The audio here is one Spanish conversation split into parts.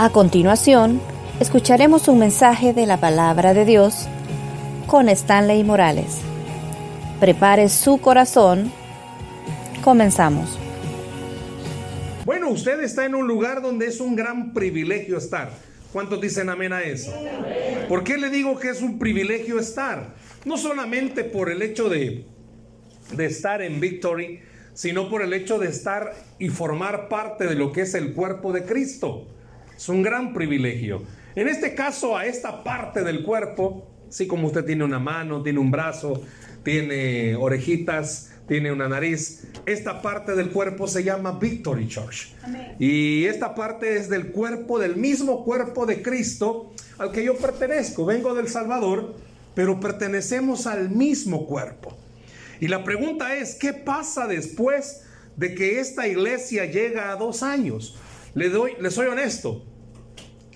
A continuación, escucharemos un mensaje de la palabra de Dios con Stanley Morales. Prepare su corazón. Comenzamos. Bueno, usted está en un lugar donde es un gran privilegio estar. ¿Cuántos dicen amén a eso? ¿Por qué le digo que es un privilegio estar? No solamente por el hecho de, de estar en Victory, sino por el hecho de estar y formar parte de lo que es el cuerpo de Cristo. Es un gran privilegio. En este caso, a esta parte del cuerpo, así como usted tiene una mano, tiene un brazo, tiene orejitas, tiene una nariz, esta parte del cuerpo se llama Victory Church. Y esta parte es del cuerpo, del mismo cuerpo de Cristo al que yo pertenezco. Vengo del Salvador, pero pertenecemos al mismo cuerpo. Y la pregunta es, ¿qué pasa después de que esta iglesia llega a dos años? Le, doy, le soy honesto,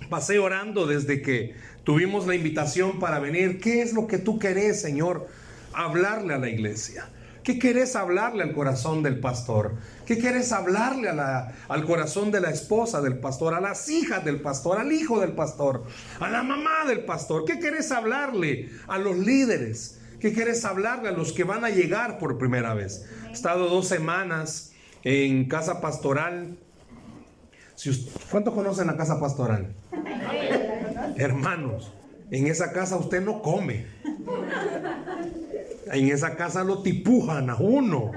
pasé orando desde que tuvimos la invitación para venir. ¿Qué es lo que tú querés, Señor? Hablarle a la iglesia. ¿Qué querés hablarle al corazón del pastor? ¿Qué quieres hablarle a al corazón de la esposa del pastor, a las hijas del pastor, al hijo del pastor, a la mamá del pastor? ¿Qué querés hablarle a los líderes? ¿Qué quieres hablarle a los que van a llegar por primera vez? He estado dos semanas en casa pastoral ¿Cuántos conocen la casa pastoral? Hermanos, en esa casa usted no come. En esa casa lo tipujan a uno.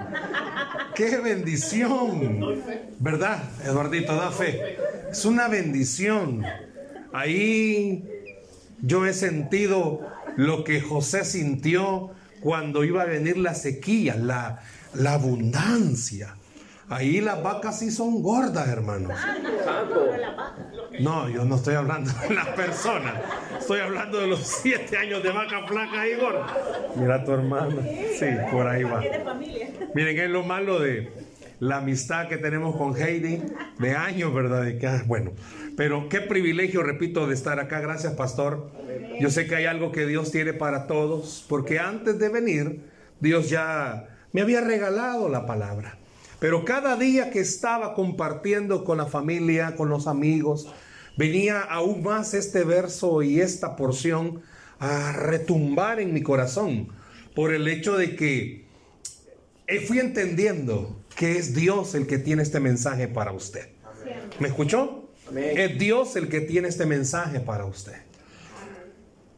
¡Qué bendición! ¿Verdad, Eduardito? Da fe. Es una bendición. Ahí yo he sentido lo que José sintió cuando iba a venir la sequía, la abundancia. Ahí las vacas sí son gordas, hermanos. No, yo no estoy hablando de las personas. Estoy hablando de los siete años de vaca flaca y gorda. Mira a tu hermano. Sí, por ahí va. Miren, es lo malo de la amistad que tenemos con Heidi de años, ¿verdad? Ah, bueno, pero qué privilegio, repito, de estar acá. Gracias, pastor. Yo sé que hay algo que Dios tiene para todos, porque antes de venir, Dios ya me había regalado la palabra. Pero cada día que estaba compartiendo con la familia, con los amigos, venía aún más este verso y esta porción a retumbar en mi corazón por el hecho de que fui entendiendo que es Dios el que tiene este mensaje para usted. ¿Me escuchó? Es Dios el que tiene este mensaje para usted.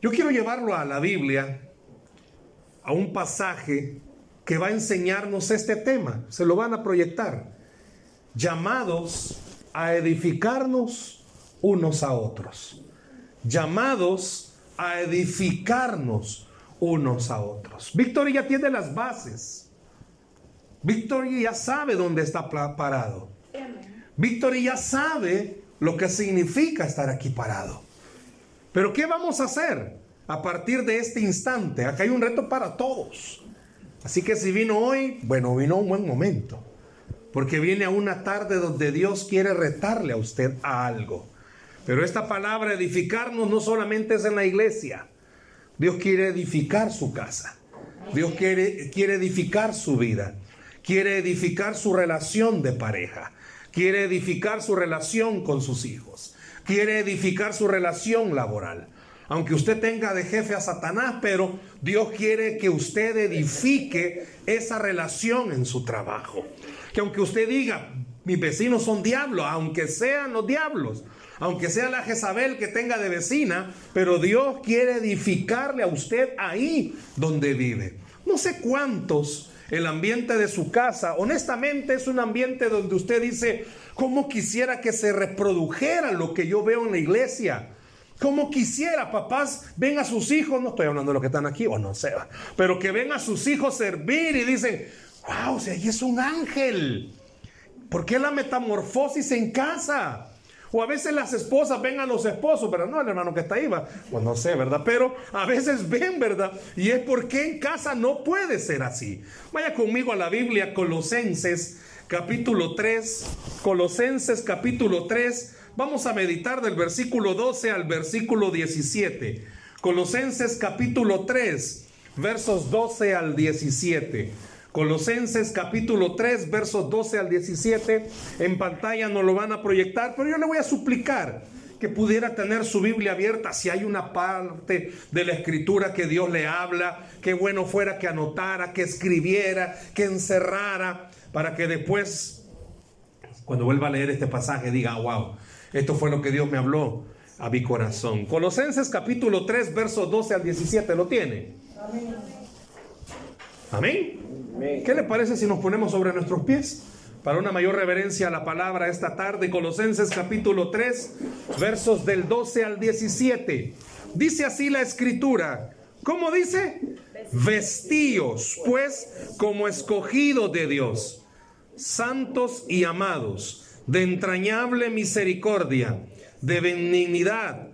Yo quiero llevarlo a la Biblia, a un pasaje que va a enseñarnos este tema. Se lo van a proyectar. Llamados a edificarnos unos a otros. Llamados a edificarnos unos a otros. Victoria ya tiene las bases. Victoria ya sabe dónde está parado. Victoria ya sabe lo que significa estar aquí parado. Pero ¿qué vamos a hacer a partir de este instante? Acá hay un reto para todos. Así que si vino hoy, bueno, vino un buen momento. Porque viene a una tarde donde Dios quiere retarle a usted a algo. Pero esta palabra edificarnos no solamente es en la iglesia. Dios quiere edificar su casa. Dios quiere, quiere edificar su vida. Quiere edificar su relación de pareja. Quiere edificar su relación con sus hijos. Quiere edificar su relación laboral aunque usted tenga de jefe a Satanás, pero Dios quiere que usted edifique esa relación en su trabajo. Que aunque usted diga, mis vecinos son diablos, aunque sean los diablos, aunque sea la Jezabel que tenga de vecina, pero Dios quiere edificarle a usted ahí donde vive. No sé cuántos el ambiente de su casa, honestamente es un ambiente donde usted dice, ¿cómo quisiera que se reprodujera lo que yo veo en la iglesia? Como quisiera, papás, ven a sus hijos, no estoy hablando de los que están aquí, o no sé, pero que ven a sus hijos servir y dicen, wow, si ahí es un ángel. ¿Por qué la metamorfosis en casa? O a veces las esposas ven a los esposos, pero no el hermano que está ahí, va. Pues no sé, ¿verdad? Pero a veces ven, ¿verdad? Y es porque en casa no puede ser así. Vaya conmigo a la Biblia, Colosenses capítulo 3, Colosenses capítulo 3, Vamos a meditar del versículo 12 al versículo 17. Colosenses capítulo 3, versos 12 al 17. Colosenses capítulo 3, versos 12 al 17. En pantalla no lo van a proyectar, pero yo le voy a suplicar que pudiera tener su Biblia abierta. Si hay una parte de la escritura que Dios le habla, qué bueno fuera que anotara, que escribiera, que encerrara, para que después, cuando vuelva a leer este pasaje, diga, wow, esto fue lo que Dios me habló a mi corazón. Colosenses capítulo 3, versos 12 al 17, ¿lo tiene? Amén. Amén. ¿Qué le parece si nos ponemos sobre nuestros pies? Para una mayor reverencia a la palabra esta tarde, Colosenses capítulo 3, versos del 12 al 17. Dice así la escritura. ¿Cómo dice? Vestíos, pues, como escogidos de Dios, santos y amados, de entrañable misericordia de benignidad,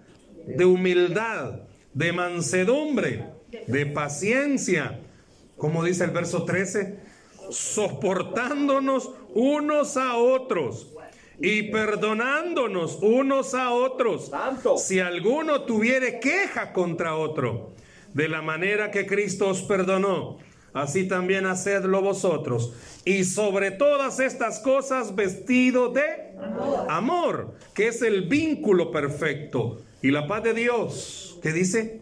de humildad, de mansedumbre, de paciencia. Como dice el verso 13, soportándonos unos a otros y perdonándonos unos a otros. Si alguno tuviere queja contra otro, de la manera que Cristo os perdonó, así también hacedlo vosotros. Y sobre todas estas cosas vestido de amor. que es el vínculo perfecto. Y la paz de Dios, que dice,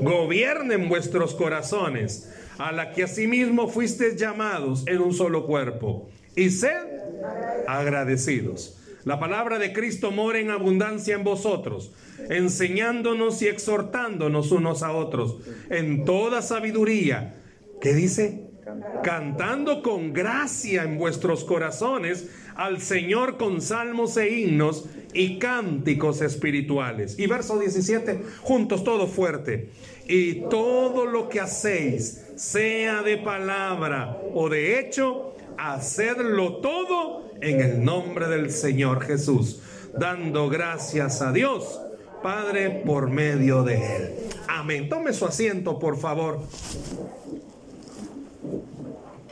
gobiernen vuestros corazones, a la que asimismo fuisteis llamados en un solo cuerpo. Y sed agradecidos. La palabra de Cristo mora en abundancia en vosotros, enseñándonos y exhortándonos unos a otros en toda sabiduría ¿Qué dice? Cantando con gracia en vuestros corazones al Señor con salmos e himnos y cánticos espirituales. Y verso 17, juntos todo fuerte. Y todo lo que hacéis, sea de palabra o de hecho, hacedlo todo en el nombre del Señor Jesús, dando gracias a Dios, Padre, por medio de Él. Amén. Tome su asiento, por favor.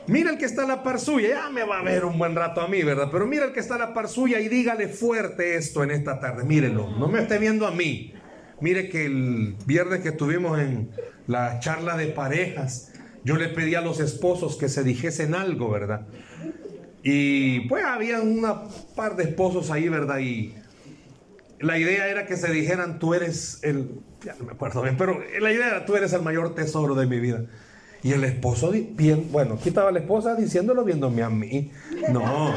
Mira el que está a la par suya, ya me va a ver un buen rato a mí, ¿verdad? Pero mira el que está a la par suya y dígale fuerte esto en esta tarde. Mírelo, no me esté viendo a mí. Mire que el viernes que estuvimos en la charla de parejas, yo le pedí a los esposos que se dijesen algo, ¿verdad? Y pues había una par de esposos ahí, ¿verdad? Y la idea era que se dijeran, tú eres el, ya no me acuerdo bien, pero la idea era, tú eres el mayor tesoro de mi vida. Y el esposo, bueno, aquí estaba la esposa diciéndolo viéndome a mí. No,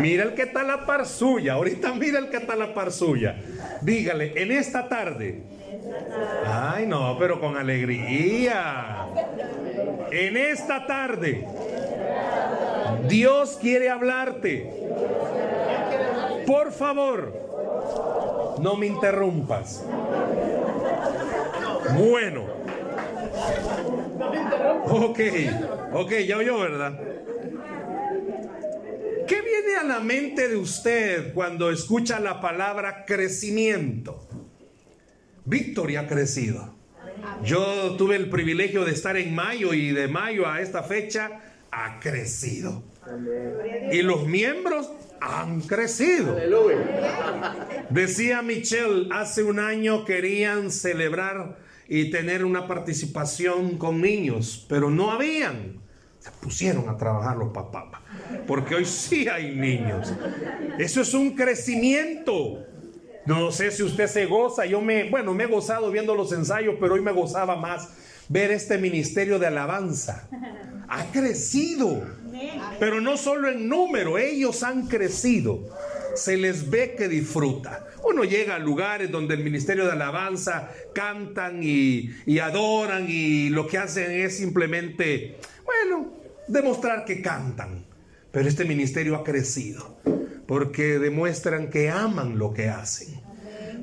mira el que está la par suya. Ahorita mira el que está la par suya. Dígale, en esta tarde. Ay, no, pero con alegría. En esta tarde. Dios quiere hablarte. Por favor, no me interrumpas. Bueno. Ok, ok, ya oyó, ¿verdad? ¿Qué viene a la mente de usted cuando escucha la palabra crecimiento? Victoria ha crecido. Yo tuve el privilegio de estar en mayo y de mayo a esta fecha ha crecido. Y los miembros han crecido. Decía Michelle, hace un año querían celebrar y tener una participación con niños, pero no habían. Se pusieron a trabajar los papás, porque hoy sí hay niños. Eso es un crecimiento. No sé si usted se goza, yo me, bueno, me he gozado viendo los ensayos, pero hoy me gozaba más ver este ministerio de alabanza. Ha crecido, pero no solo en número, ellos han crecido se les ve que disfruta. Uno llega a lugares donde el ministerio de alabanza cantan y, adoran y lo que hacen es simplemente, bueno, demostrar que cantan. Pero este ministerio ha crecido porque demuestran que aman lo que hacen.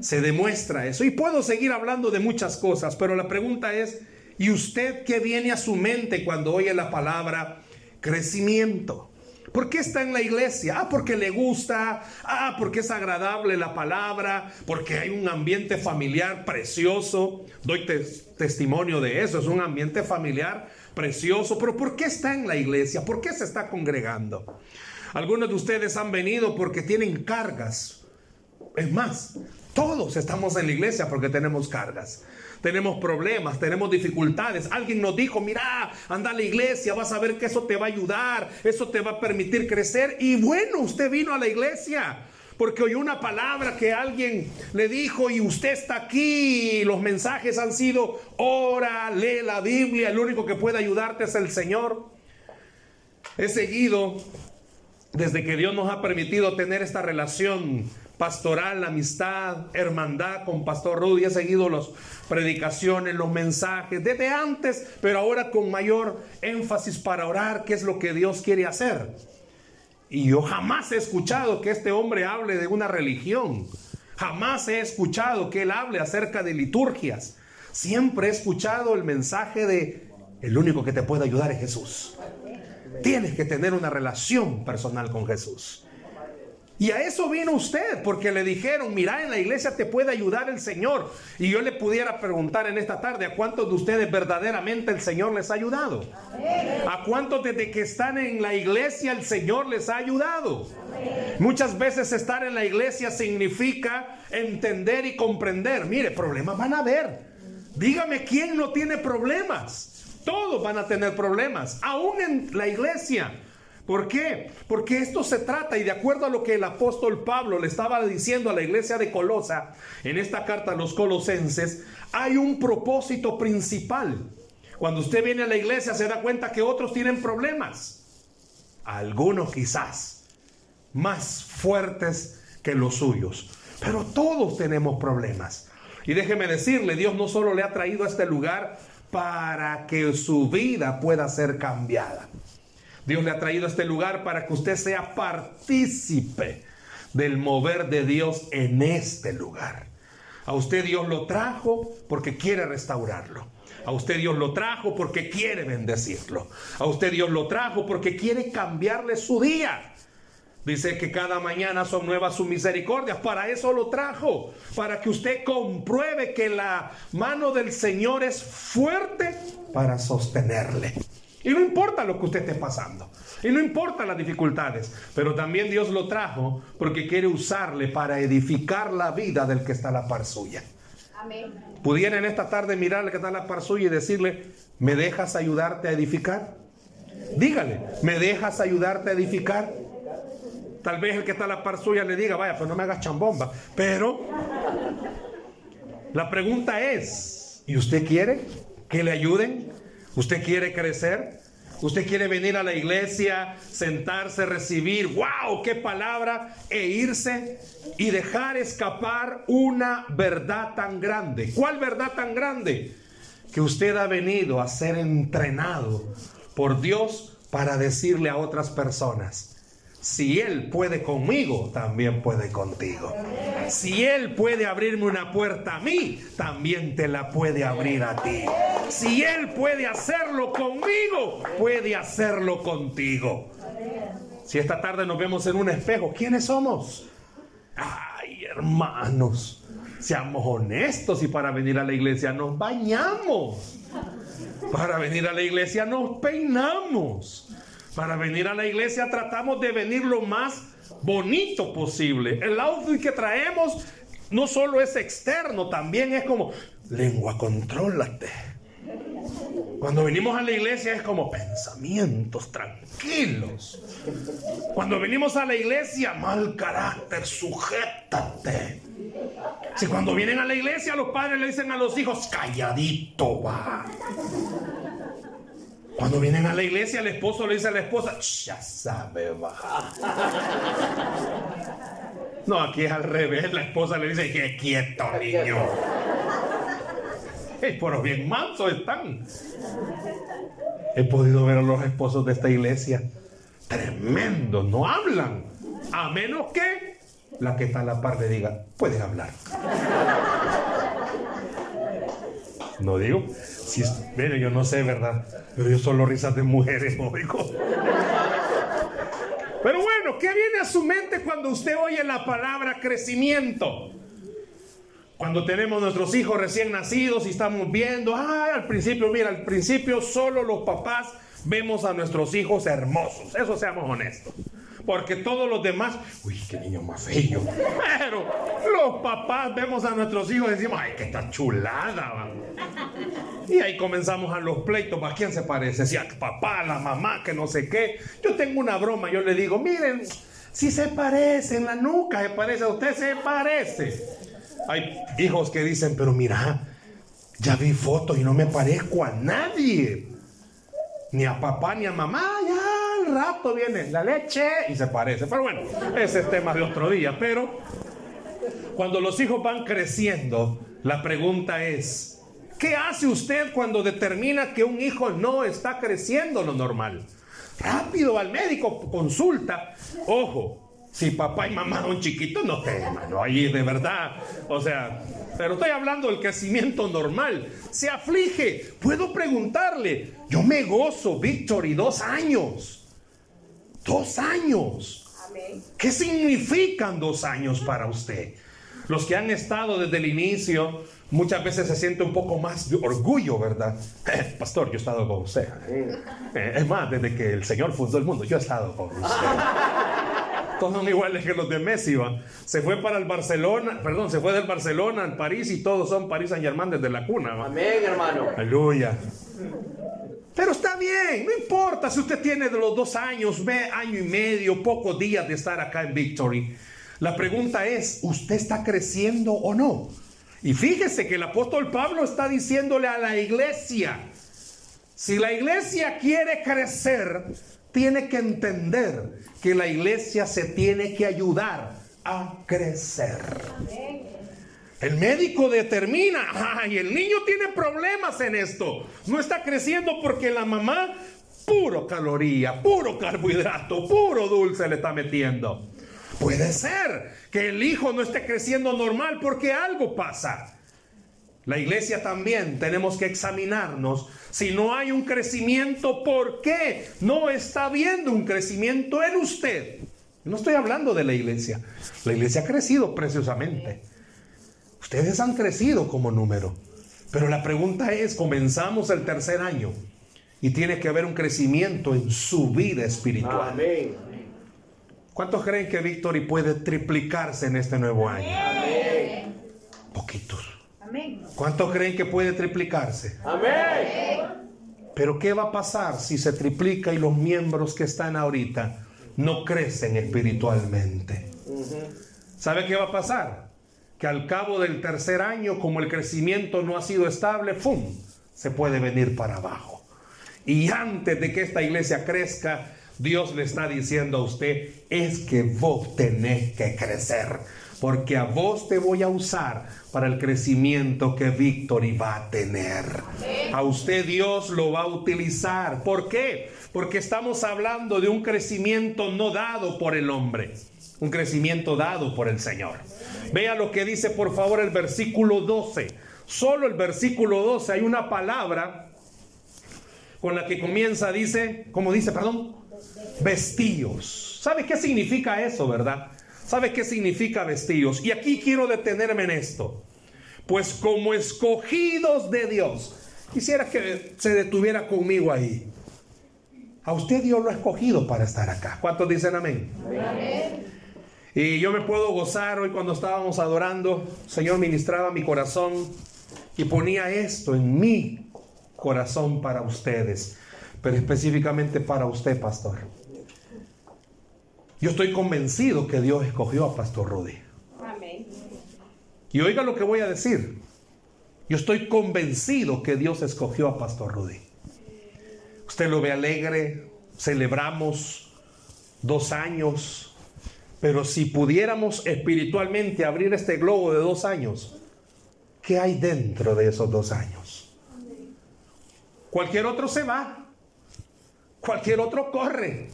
Se demuestra eso. Y puedo seguir hablando de muchas cosas, pero la pregunta es, ¿y usted qué viene a su mente cuando oye la palabra crecimiento? ¿Por qué está en la iglesia? Ah, porque le gusta, ah, porque es agradable la palabra, porque hay un ambiente familiar precioso. Doy testimonio de eso, es un ambiente familiar precioso, pero ¿por qué está en la iglesia? ¿Por qué se está congregando? Algunos de ustedes han venido porque tienen cargas. Es más, todos estamos en la iglesia porque tenemos cargas tenemos problemas, tenemos dificultades. Alguien nos dijo, mira, anda a la iglesia, vas a ver que eso te va a ayudar, eso te va a permitir crecer. Y bueno, usted vino a la iglesia. porque oyó una palabra que alguien le dijo y usted está aquí. Los mensajes han sido, ora, lee la Biblia, el único que puede ayudarte es el Señor. He seguido desde que Dios nos ha permitido tener esta relación pastoral, amistad, hermandad con Pastor Rudy. He seguido las predicaciones, los mensajes, desde antes, pero ahora con mayor énfasis para orar, qué es lo que Dios quiere hacer. Y yo jamás he escuchado que este hombre hable de una religión. Jamás he escuchado que él hable acerca de liturgias. Siempre he escuchado el mensaje de el único que te puede ayudar es Jesús. Tienes que tener una relación personal con Jesús. Y a eso vino usted, porque le dijeron, mira, en la iglesia te puede ayudar el Señor. Y yo le pudiera preguntar en esta tarde, ¿a cuántos de ustedes verdaderamente el Señor les ha ayudado? ¿A cuántos desde que están en la iglesia el Señor les ha ayudado? Muchas veces estar en la iglesia significa entender y comprender. Mire, problemas van a haber. Dígame quién no tiene problemas. Todos van a tener problemas, aún en la iglesia. ¿Por qué? Porque esto se trata, y de acuerdo a lo que el apóstol Pablo le estaba diciendo a la iglesia de Colosa, en esta carta a los colosenses, hay un propósito principal. Cuando usted viene a la iglesia se da cuenta que otros tienen problemas. Algunos quizás más fuertes que los suyos. Pero todos tenemos problemas. Y déjeme decirle, Dios no solo le ha traído a este lugar para que su vida pueda ser cambiada. Dios le ha traído a este lugar para que usted sea partícipe del mover de Dios en este lugar. A usted Dios lo trajo porque quiere restaurarlo. A usted Dios lo trajo porque quiere bendecirlo. A usted Dios lo trajo porque quiere cambiarle su día. Dice que cada mañana son nuevas sus misericordias. Para eso lo trajo. Para que usted compruebe que la mano del Señor es fuerte para sostenerle. Y no importa lo que usted esté pasando. Y no importa las dificultades. Pero también Dios lo trajo porque quiere usarle para edificar la vida del que está a la par suya. Amén. Pudiera en esta tarde mirarle que está a la par suya y decirle, ¿me dejas ayudarte a edificar? Dígale, ¿me dejas ayudarte a edificar? Tal vez el que está a la par suya le diga, vaya, pues no me hagas chambomba. Pero la pregunta es, ¿y usted quiere que le ayuden? ¿Usted quiere crecer? ¿Usted quiere venir a la iglesia, sentarse, recibir, wow, qué palabra, e irse y dejar escapar una verdad tan grande? ¿Cuál verdad tan grande? Que usted ha venido a ser entrenado por Dios para decirle a otras personas, si Él puede conmigo, también puede contigo. Si Él puede abrirme una puerta a mí, también te la puede abrir a ti. Si Él puede hacerlo conmigo, puede hacerlo contigo. Si esta tarde nos vemos en un espejo, ¿quiénes somos? Ay, hermanos, seamos honestos y para venir a la iglesia nos bañamos. Para venir a la iglesia nos peinamos. Para venir a la iglesia tratamos de venir lo más bonito posible. El outfit que traemos no solo es externo, también es como, lengua, contrólate. Cuando venimos a la iglesia es como pensamientos tranquilos. Cuando venimos a la iglesia, mal carácter, sujétate. Si cuando vienen a la iglesia los padres le dicen a los hijos, calladito va. Cuando vienen a la iglesia, el esposo le dice a la esposa, ya sabe, va. No, aquí es al revés. La esposa le dice, que quieto, niño. Pero bien mansos están. He podido ver a los esposos de esta iglesia. Tremendo, no hablan. A menos que la que está a la par le diga, puedes hablar. No digo, si yo no sé, ¿verdad? Pero yo solo risas de mujeres oigo. Pero bueno, ¿qué viene a su mente cuando usted oye la palabra crecimiento? Cuando tenemos nuestros hijos recién nacidos y estamos viendo, ah, al principio, mira, al principio solo los papás vemos a nuestros hijos hermosos, eso seamos honestos porque todos los demás, uy, qué niño más feo. Pero los papás vemos a nuestros hijos y decimos, ay, qué está chulada. Y ahí comenzamos a los pleitos, ¿a quién se parece? Si a papá, a la mamá, que no sé qué. Yo tengo una broma, yo le digo, miren, Si se parece en la nuca, se parece a usted, se parece. Hay hijos que dicen, pero mira, ya vi fotos y no me parezco a nadie. Ni a papá ni a mamá, ya al rato viene la leche y se parece. Pero bueno, ese es tema de otro día. Pero cuando los hijos van creciendo, la pregunta es, ¿qué hace usted cuando determina que un hijo no está creciendo lo normal? Rápido al médico, consulta. Ojo, si papá y mamá son chiquitos, no te, hermano, ahí de verdad. O sea, pero estoy hablando del crecimiento normal. Se aflige. Puedo preguntarle. Yo me gozo, Victory, dos años. Dos años. ¿Qué significan dos años para usted? Los que han estado desde el inicio, muchas veces se siente un poco más de orgullo, ¿verdad? pastor, yo he estado con usted. Eh, es más, desde que el Señor fundó el mundo, yo he estado con usted todos son iguales que los de Messi, ¿va? Se fue para el Barcelona, perdón, se fue del Barcelona al París y todos son París Saint Germain desde la cuna, ¿va? Amén, hermano. Aleluya. Pero está bien, no importa si usted tiene de los dos años, ve año y medio, pocos días de estar acá en Victory. La pregunta es, ¿usted está creciendo o no? Y fíjese que el apóstol Pablo está diciéndole a la iglesia, si la iglesia quiere crecer, tiene que entender que la iglesia se tiene que ayudar a crecer. El médico determina, ay, el niño tiene problemas en esto. No está creciendo porque la mamá puro caloría, puro carbohidrato, puro dulce le está metiendo. Puede ser que el hijo no esté creciendo normal porque algo pasa. La iglesia también tenemos que examinarnos. Si no hay un crecimiento, ¿por qué no está habiendo un crecimiento en usted? No estoy hablando de la iglesia. La iglesia ha crecido preciosamente. Ustedes han crecido como número. Pero la pregunta es, comenzamos el tercer año y tiene que haber un crecimiento en su vida espiritual. Amén. ¿Cuántos creen que Victory puede triplicarse en este nuevo año? Amén. Poquitos. ¿Cuántos creen que puede triplicarse? Amén. Pero ¿qué va a pasar si se triplica y los miembros que están ahorita no crecen espiritualmente? ¿Sabe qué va a pasar? Que al cabo del tercer año, como el crecimiento no ha sido estable, ¡fum! Se puede venir para abajo. Y antes de que esta iglesia crezca, Dios le está diciendo a usted, es que vos tenés que crecer porque a vos te voy a usar para el crecimiento que Victory va a tener. A usted Dios lo va a utilizar. ¿Por qué? Porque estamos hablando de un crecimiento no dado por el hombre, un crecimiento dado por el Señor. Vea lo que dice por favor el versículo 12. Solo el versículo 12 hay una palabra con la que comienza, dice, ¿cómo dice, perdón? Vestíos. ¿Sabe qué significa eso, verdad? ¿Sabe qué significa vestidos? Y aquí quiero detenerme en esto. Pues como escogidos de Dios, quisiera que se detuviera conmigo ahí. A usted Dios lo ha escogido para estar acá. ¿Cuántos dicen amén? amén? Y yo me puedo gozar hoy cuando estábamos adorando, Señor ministraba mi corazón y ponía esto en mi corazón para ustedes, pero específicamente para usted, pastor. Yo estoy convencido que Dios escogió a Pastor Rudy. Amén. Y oiga lo que voy a decir. Yo estoy convencido que Dios escogió a Pastor Rudy. Usted lo ve alegre, celebramos dos años, pero si pudiéramos espiritualmente abrir este globo de dos años, ¿qué hay dentro de esos dos años? Cualquier otro se va, cualquier otro corre,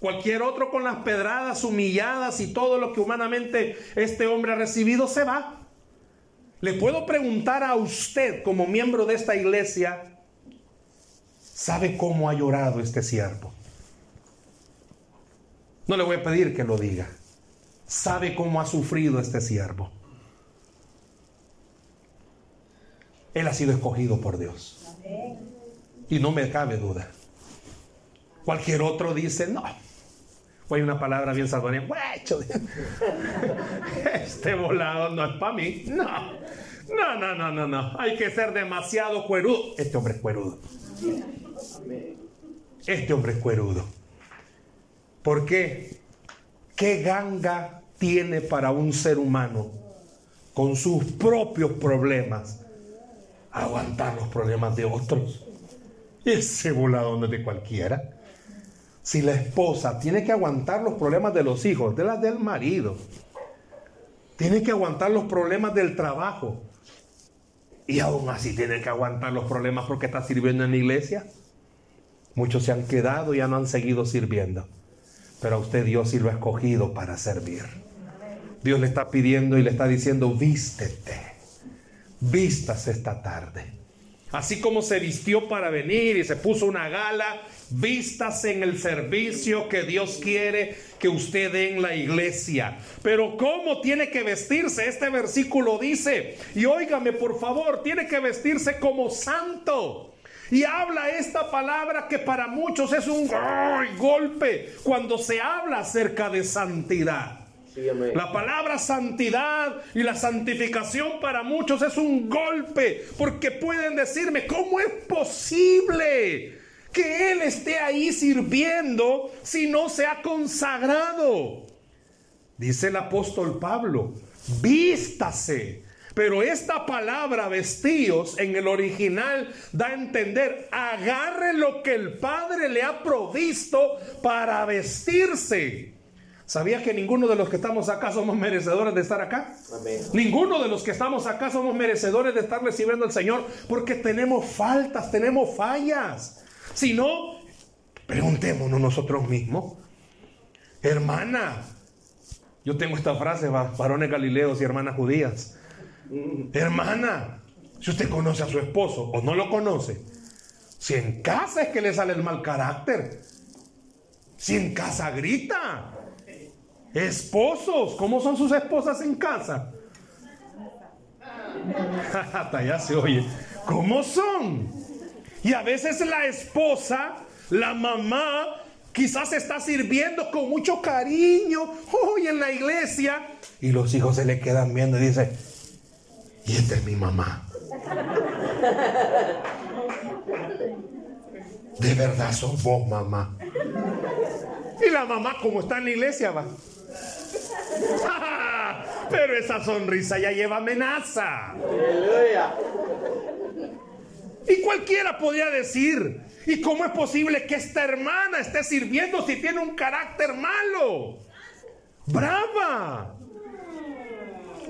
Cualquier otro con las pedradas, humilladas y todo lo que humanamente este hombre ha recibido se va. Le puedo preguntar a usted como miembro de esta iglesia, ¿sabe cómo ha llorado este siervo? No le voy a pedir que lo diga. ¿Sabe cómo ha sufrido este siervo? Él ha sido escogido por Dios. Y no me cabe duda. Cualquier otro dice, no, hay una palabra bien salvadoreña. Este volado no es para mí. No. No, no, no, no, no. Hay que ser demasiado cuerudo. Este hombre es cuerudo. Este hombre es cuerudo. ¿Por qué? ¿qué ganga tiene para un ser humano con sus propios problemas aguantar los problemas de otros? Ese voladón es de cualquiera. Si la esposa tiene que aguantar los problemas de los hijos, de las del marido, tiene que aguantar los problemas del trabajo, y aún así tiene que aguantar los problemas porque está sirviendo en la iglesia, muchos se han quedado y ya no han seguido sirviendo. Pero a usted Dios sí lo ha escogido para servir. Dios le está pidiendo y le está diciendo, vístete, vístase esta tarde. Así como se vistió para venir y se puso una gala, vístase en el servicio que Dios quiere que usted dé en la iglesia. Pero ¿cómo tiene que vestirse? Este versículo dice, y óigame por favor, tiene que vestirse como santo. Y habla esta palabra que para muchos es un golpe cuando se habla acerca de santidad. La palabra santidad y la santificación para muchos es un golpe, porque pueden decirme, ¿cómo es posible que Él esté ahí sirviendo si no se ha consagrado? Dice el apóstol Pablo, vístase. Pero esta palabra vestíos en el original da a entender, agarre lo que el Padre le ha provisto para vestirse. ¿Sabías que ninguno de los que estamos acá somos merecedores de estar acá? Ninguno de los que estamos acá somos merecedores de estar recibiendo al Señor porque tenemos faltas, tenemos fallas. Si no, preguntémonos nosotros mismos. Hermana, yo tengo esta frase, varones galileos y hermanas judías. Hermana, si usted conoce a su esposo o no lo conoce, si en casa es que le sale el mal carácter, si en casa grita, Esposos, ¿cómo son sus esposas en casa? Hasta ya se oye. ¿Cómo son? Y a veces la esposa, la mamá, quizás está sirviendo con mucho cariño hoy en la iglesia. Y los hijos se le quedan viendo y dicen, y esta es mi mamá. De verdad sos vos, mamá. Y la mamá, como está en la iglesia, va. Pero esa sonrisa ya lleva amenaza. Y cualquiera podría decir, ¿y cómo es posible que esta hermana esté sirviendo si tiene un carácter malo? Brava.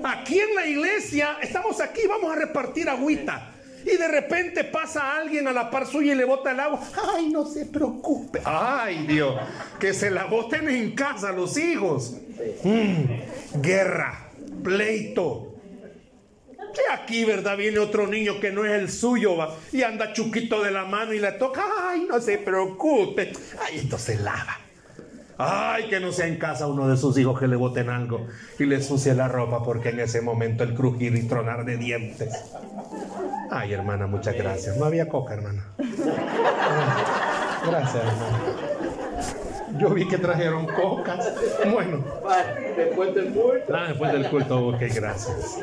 Aquí en la iglesia, estamos aquí, vamos a repartir agüita. Y de repente pasa alguien a la par suya y le bota el agua. Ay, no se preocupe. Ay, Dios, que se la boten en casa los hijos. Mm, guerra, pleito. Y aquí, ¿verdad? Viene otro niño que no es el suyo ¿va? y anda chuquito de la mano y le toca. Ay, no se preocupe. Ay, esto se lava. Ay, que no sea en casa uno de sus hijos que le boten algo y le sucie la ropa porque en ese momento el crujir y tronar de dientes. Ay, hermana, muchas gracias. No había coca, hermana. Gracias, hermana. Yo vi que trajeron coca. Bueno. Después del culto. Ah, después del culto. Ok, gracias.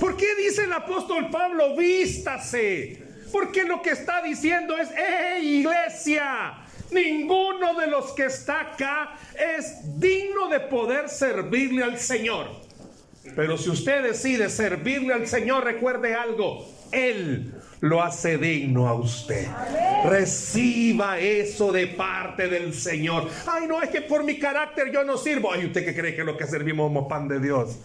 ¿Por qué dice el apóstol Pablo, vístase? Porque lo que está diciendo es, ¡hey, iglesia! Ninguno de los que está acá es digno de poder servirle al Señor. Pero si usted decide servirle al Señor, recuerde algo, Él lo hace digno a usted. Reciba eso de parte del Señor. Ay, no, es que por mi carácter yo no sirvo. Ay, ¿usted que cree que lo que servimos somos pan de Dios?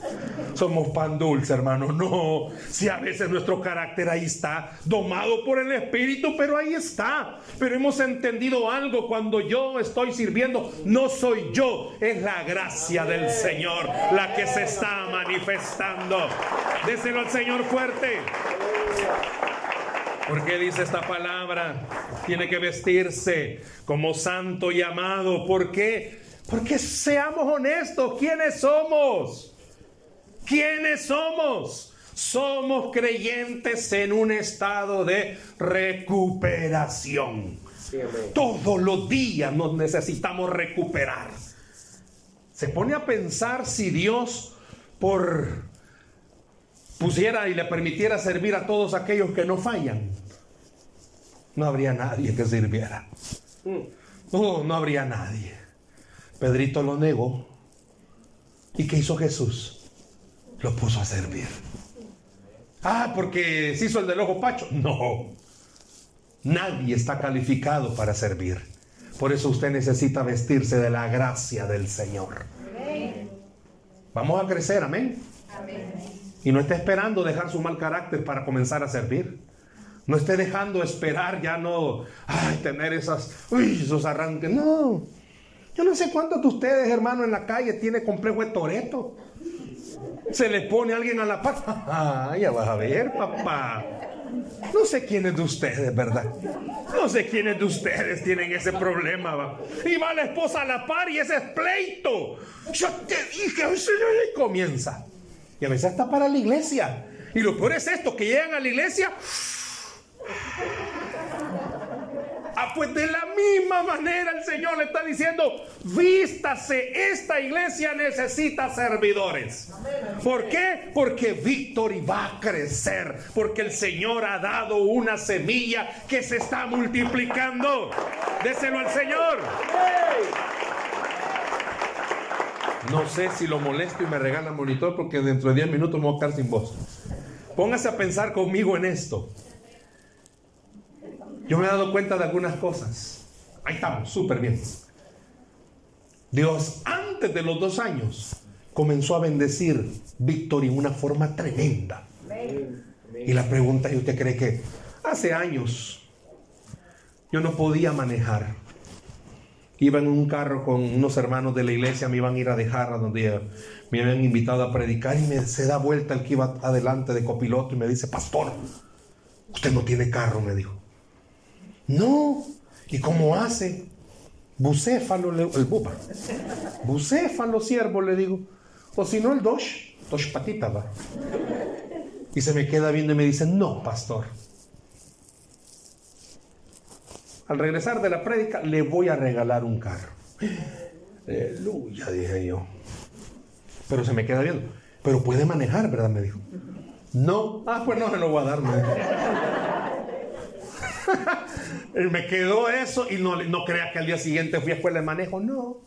Somos pan dulce, hermano. No, si a veces nuestro carácter ahí está, domado por el Espíritu, pero ahí está. Pero hemos entendido algo cuando yo estoy sirviendo, no soy yo, es la gracia del Señor la que se está manifestando. Déselo al Señor fuerte. ¿Por qué dice esta palabra? Tiene que vestirse como santo y amado. ¿Por qué? Porque seamos honestos, ¿quiénes somos? ¿Quiénes somos? Somos creyentes en un estado de recuperación. Todos los días nos necesitamos recuperar. Se pone a pensar si Dios por pusiera y le permitiera servir a todos aquellos que no fallan, no habría nadie que sirviera. No, no habría nadie. Pedrito lo negó. ¿Y qué hizo Jesús? Lo puso a servir. Ah, porque se hizo el del ojo pacho. No. Nadie está calificado para servir. Por eso usted necesita vestirse de la gracia del Señor. Vamos a crecer, amén. Y no esté esperando dejar su mal carácter para comenzar a servir. No esté dejando esperar ya no, ay, tener esas, uy, esos arranques. No. Yo no sé cuántos de ustedes, hermano, en la calle tiene complejo de toreto. Se le pone alguien a la par. Ah, ya vas a ver, papá. No sé quiénes de ustedes, ¿verdad? No sé quiénes de ustedes tienen ese problema, ¿va? Y va la esposa a la par y ese es pleito. Yo te dije, y comienza. Y a veces está para la iglesia. Y lo peor es esto, que llegan a la iglesia Ah, pues de la misma manera el Señor le está diciendo, vístase, esta iglesia necesita servidores. ¿Por qué? Porque Victory va a crecer, porque el Señor ha dado una semilla que se está multiplicando. Déselo al Señor. No sé si lo molesto y me regala monitor porque dentro de 10 minutos me voy a quedar sin voz. Póngase a pensar conmigo en esto. Yo me he dado cuenta de algunas cosas. Ahí estamos, súper bien. Dios, antes de los dos años, comenzó a bendecir Víctor en una forma tremenda. Y la pregunta, ¿y usted cree que hace años yo no podía manejar? Iba en un carro con unos hermanos de la iglesia, me iban a ir a dejar a donde me habían invitado a predicar y me se da vuelta el que iba adelante de copiloto y me dice, pastor, usted no tiene carro, me dijo. No. ¿Y cómo hace? Bucéfalo, el bupa. Bucéfalo, siervo, le digo. O si no, el dos, dos patitas va. Y se me queda viendo y me dice, no, pastor. Al regresar de la prédica, le voy a regalar un carro. Aleluya, dije yo. Pero se me queda viendo. Pero puede manejar, ¿verdad? Me dijo. No. Ah, pues no se lo voy a dar. me quedó eso y no, no crea que al día siguiente fui a escuela de manejo, no.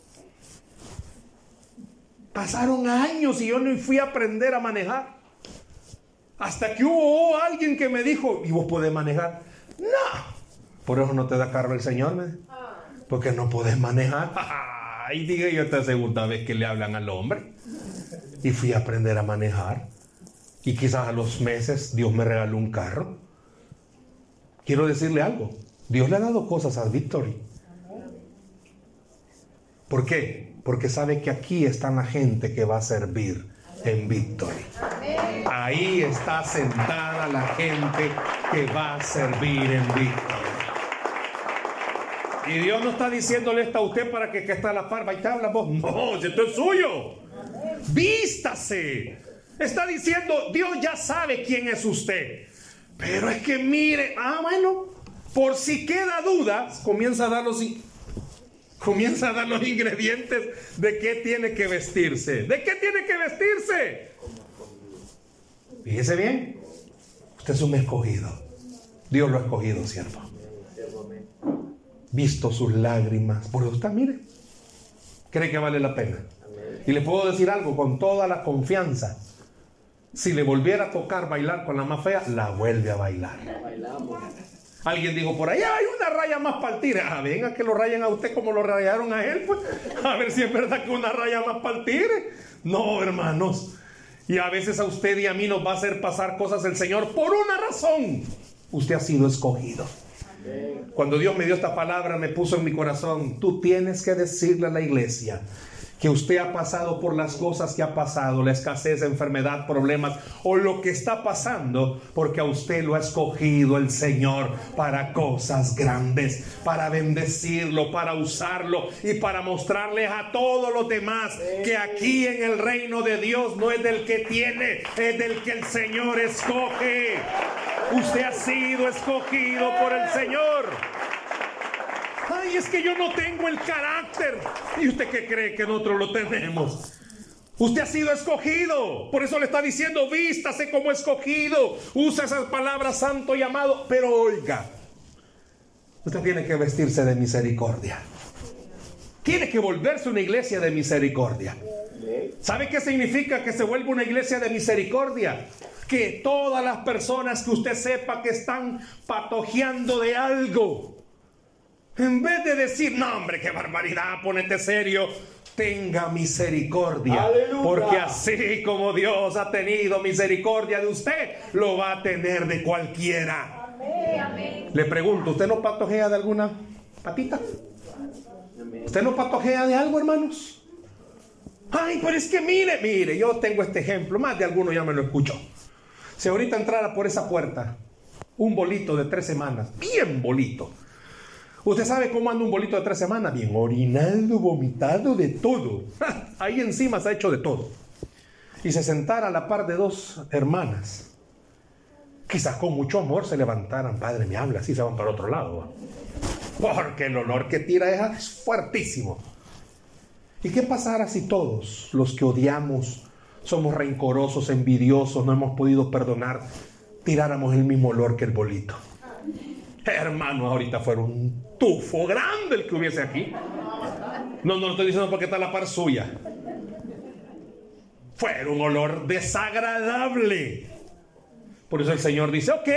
Pasaron años y yo no fui a aprender a manejar. Hasta que hubo alguien que me dijo, ¿y vos podés manejar? No. Por eso no te da carro el Señor, ¿me? porque no podés manejar. Y dije yo esta segunda vez que le hablan al hombre. Y fui a aprender a manejar. Y quizás a los meses Dios me regaló un carro. Quiero decirle algo. Dios le ha dado cosas a Victory. ¿Por qué? Porque sabe que aquí está la gente que va a servir en Victory. Ahí está sentada la gente que va a servir en Victory. Y Dios no está diciéndole esto a usted para que, que está la par, y te habla vos. No, esto es suyo. Vístase. Está diciendo, Dios ya sabe quién es usted. Pero es que mire, ah, bueno, por si queda duda, comienza a dar los, comienza a dar los ingredientes de qué tiene que vestirse. ¿De qué tiene que vestirse? Fíjese bien, usted es un escogido. Dios lo ha escogido, siervo. Visto sus lágrimas. Por usted, mire, cree que vale la pena. Y le puedo decir algo con toda la confianza. Si le volviera a tocar bailar con la más fea, la vuelve a bailar. Alguien dijo por ahí, hay una raya más para el tire. Ah, venga que lo rayen a usted como lo rayaron a él, pues. A ver si es verdad que una raya más para el tire. No, hermanos. Y a veces a usted y a mí nos va a hacer pasar cosas el Señor por una razón. Usted ha sido escogido. Cuando Dios me dio esta palabra, me puso en mi corazón, tú tienes que decirle a la iglesia que usted ha pasado por las cosas que ha pasado, la escasez, enfermedad, problemas o lo que está pasando, porque a usted lo ha escogido el Señor para cosas grandes, para bendecirlo, para usarlo y para mostrarles a todos los demás que aquí en el reino de Dios no es del que tiene, es del que el Señor escoge. Usted ha sido escogido por el Señor. Ay, es que yo no tengo el carácter. ¿Y usted qué cree que nosotros lo tenemos? Usted ha sido escogido. Por eso le está diciendo, vístase como escogido. Usa esas palabras santo y amado. Pero oiga, usted tiene que vestirse de misericordia. tiene que volverse una iglesia de misericordia. ¿Sabe qué significa que se vuelva una iglesia de misericordia? Que todas las personas que usted sepa que están patojeando de algo, en vez de decir, no hombre, qué barbaridad, ponete serio, tenga misericordia. Porque así como Dios ha tenido misericordia de usted, lo va a tener de cualquiera. Le pregunto, ¿usted no patojea de alguna patita? ¿Usted no patojea de algo, hermanos? Ay, pero es que mire, mire, yo tengo este ejemplo, más de alguno ya me lo escuchó. Si ahorita entrara por esa puerta un bolito de tres semanas, bien bolito, Usted sabe cómo anda un bolito de tres semanas, bien orinado, vomitado, de todo. Ahí encima se ha hecho de todo. Y se sentara a la par de dos hermanas. Quizás con mucho amor se levantaran, padre, me habla, así se van para otro lado. Porque el olor que tira es fuertísimo. ¿Y qué pasará si todos los que odiamos, somos rencorosos, envidiosos, no hemos podido perdonar, tiráramos el mismo olor que el bolito? Hermano, ahorita fuera un tufo grande el que hubiese aquí. No, no lo estoy diciendo porque está la par suya. Fuera un olor desagradable. Por eso el Señor dice, ok,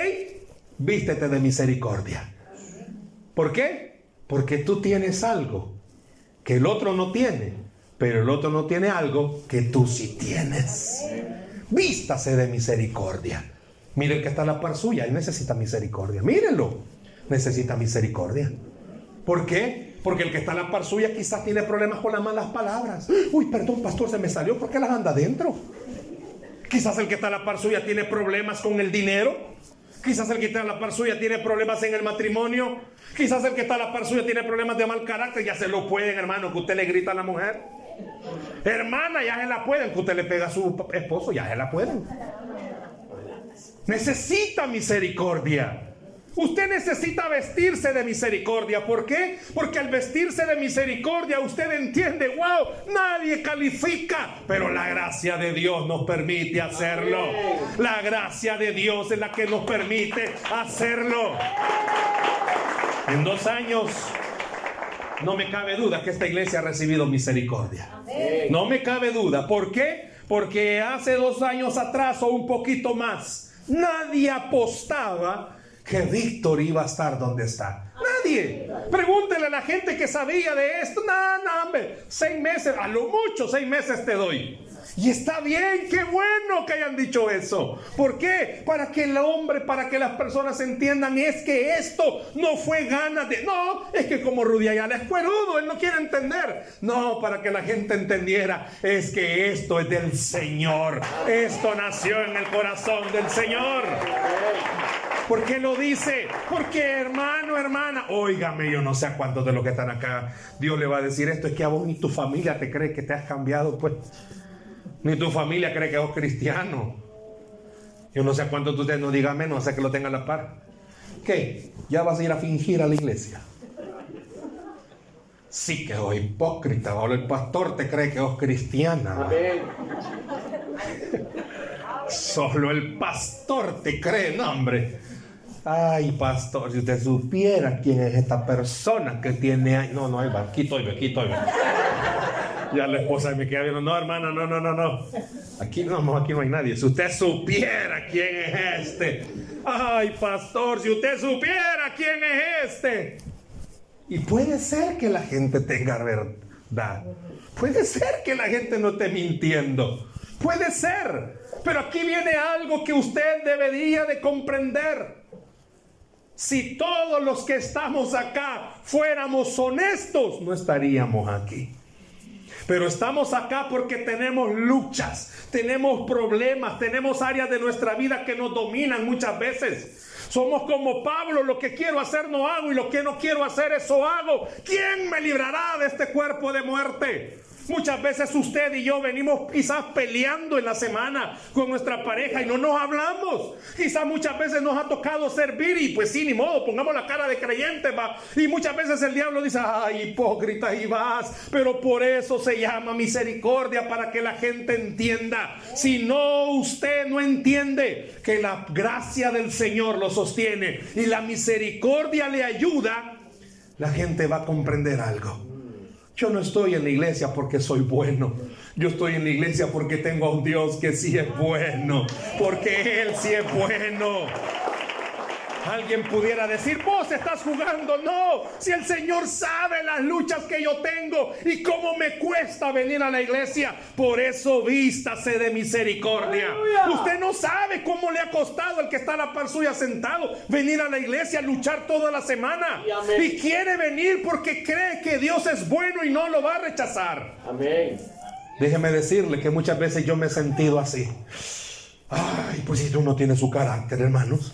vístete de misericordia. ¿Por qué? Porque tú tienes algo que el otro no tiene, pero el otro no tiene algo que tú sí tienes. Vístase de misericordia. Mire que está la par suya, él necesita misericordia. Mírenlo necesita misericordia. ¿Por qué? Porque el que está en la par suya quizás tiene problemas con las malas palabras. Uy, perdón, pastor, se me salió. ¿Por qué las anda adentro? Quizás el que está en la par suya tiene problemas con el dinero. Quizás el que está en la par suya tiene problemas en el matrimonio. Quizás el que está en la par suya tiene problemas de mal carácter. Ya se lo pueden, hermano, que usted le grita a la mujer. Hermana, ya se la pueden. Que usted le pega a su esposo, ya se la pueden. Necesita misericordia. Usted necesita vestirse de misericordia. ¿Por qué? Porque al vestirse de misericordia usted entiende, wow, nadie califica, pero la gracia de Dios nos permite hacerlo. La gracia de Dios es la que nos permite hacerlo. En dos años, no me cabe duda que esta iglesia ha recibido misericordia. No me cabe duda. ¿Por qué? Porque hace dos años atrás o un poquito más, nadie apostaba que Víctor iba a estar donde está. Nadie. Pregúntele a la gente que sabía de esto. No, no, hombre. Seis meses, a lo mucho seis meses te doy. Y está bien, qué bueno que hayan dicho eso. ¿Por qué? Para que el hombre, para que las personas entiendan, es que esto no fue ganas de... No, es que como Rudy Ayala es cuerudo, él no quiere entender. No, para que la gente entendiera, es que esto es del Señor. Esto nació en el corazón del Señor. ¿Por qué lo dice? Porque hermano, hermana, óigame, yo no sé a cuántos de los que están acá Dios le va a decir esto, es que a vos ni tu familia te cree que te has cambiado, pues. Ni tu familia cree que sos cristiano. Yo no sé a cuántos de ustedes no digan menos, sé que lo tengan a la par. ¿Qué? ¿Ya vas a ir a fingir a la iglesia? Sí que sos hipócrita, ahora el pastor te cree que sos cristiana. Amén. Solo el pastor te cree, no hombre. Ay, pastor, si usted supiera quién es esta persona que tiene ahí. No, no, ahí aquí estoy, aquí estoy. Ya la esposa me queda viendo, no, hermana, no, no, no, no. Aquí no, aquí no hay nadie. Si usted supiera quién es este. Ay, pastor, si usted supiera quién es este. Y puede ser que la gente tenga verdad. Puede ser que la gente no esté mintiendo. Puede ser. Pero aquí viene algo que usted debería de comprender. Si todos los que estamos acá fuéramos honestos, no estaríamos aquí. Pero estamos acá porque tenemos luchas, tenemos problemas, tenemos áreas de nuestra vida que nos dominan muchas veces. Somos como Pablo, lo que quiero hacer no hago y lo que no quiero hacer eso hago. ¿Quién me librará de este cuerpo de muerte? Muchas veces usted y yo venimos quizás peleando en la semana con nuestra pareja y no nos hablamos. Quizás muchas veces nos ha tocado servir y pues sí, ni modo, pongamos la cara de creyente, va. Y muchas veces el diablo dice, ay, hipócrita y vas. Pero por eso se llama misericordia, para que la gente entienda. Si no, usted no entiende que la gracia del Señor lo sostiene y la misericordia le ayuda, la gente va a comprender algo Yo no estoy en la iglesia porque soy bueno. Yo estoy en la iglesia porque tengo a un Dios que sí es bueno. Porque Él sí es bueno. Alguien pudiera decir, vos estás jugando. No, si el Señor sabe las luchas que yo tengo y cómo me cuesta venir a la iglesia, por eso vístase de misericordia. Usted no sabe cómo le ha costado el que está a la par suya sentado venir a la iglesia, luchar toda la semana. Y quiere venir porque cree que Dios es bueno y no lo va a rechazar. Amén. Déjeme decirle que muchas veces yo me he sentido así. Ay, pues si uno tiene su carácter, hermanos.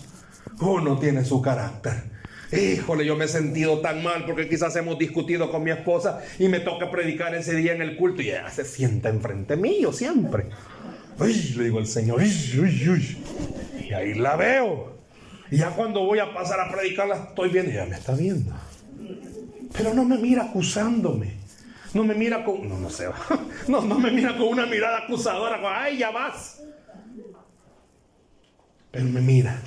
Uno tiene su carácter. Híjole, yo me he sentido tan mal porque quizás hemos discutido con mi esposa y me toca predicar ese día en el culto y ella se sienta enfrente mío siempre. Uy, le digo al Señor, uy, uy, uy. Y ahí la veo. Y ya cuando voy a pasar a predicarla, estoy viendo, ya me está viendo. Pero no me mira acusándome. No me mira con. No, no sé. No, no me mira con una mirada acusadora. Ay, ya vas. Pero me mira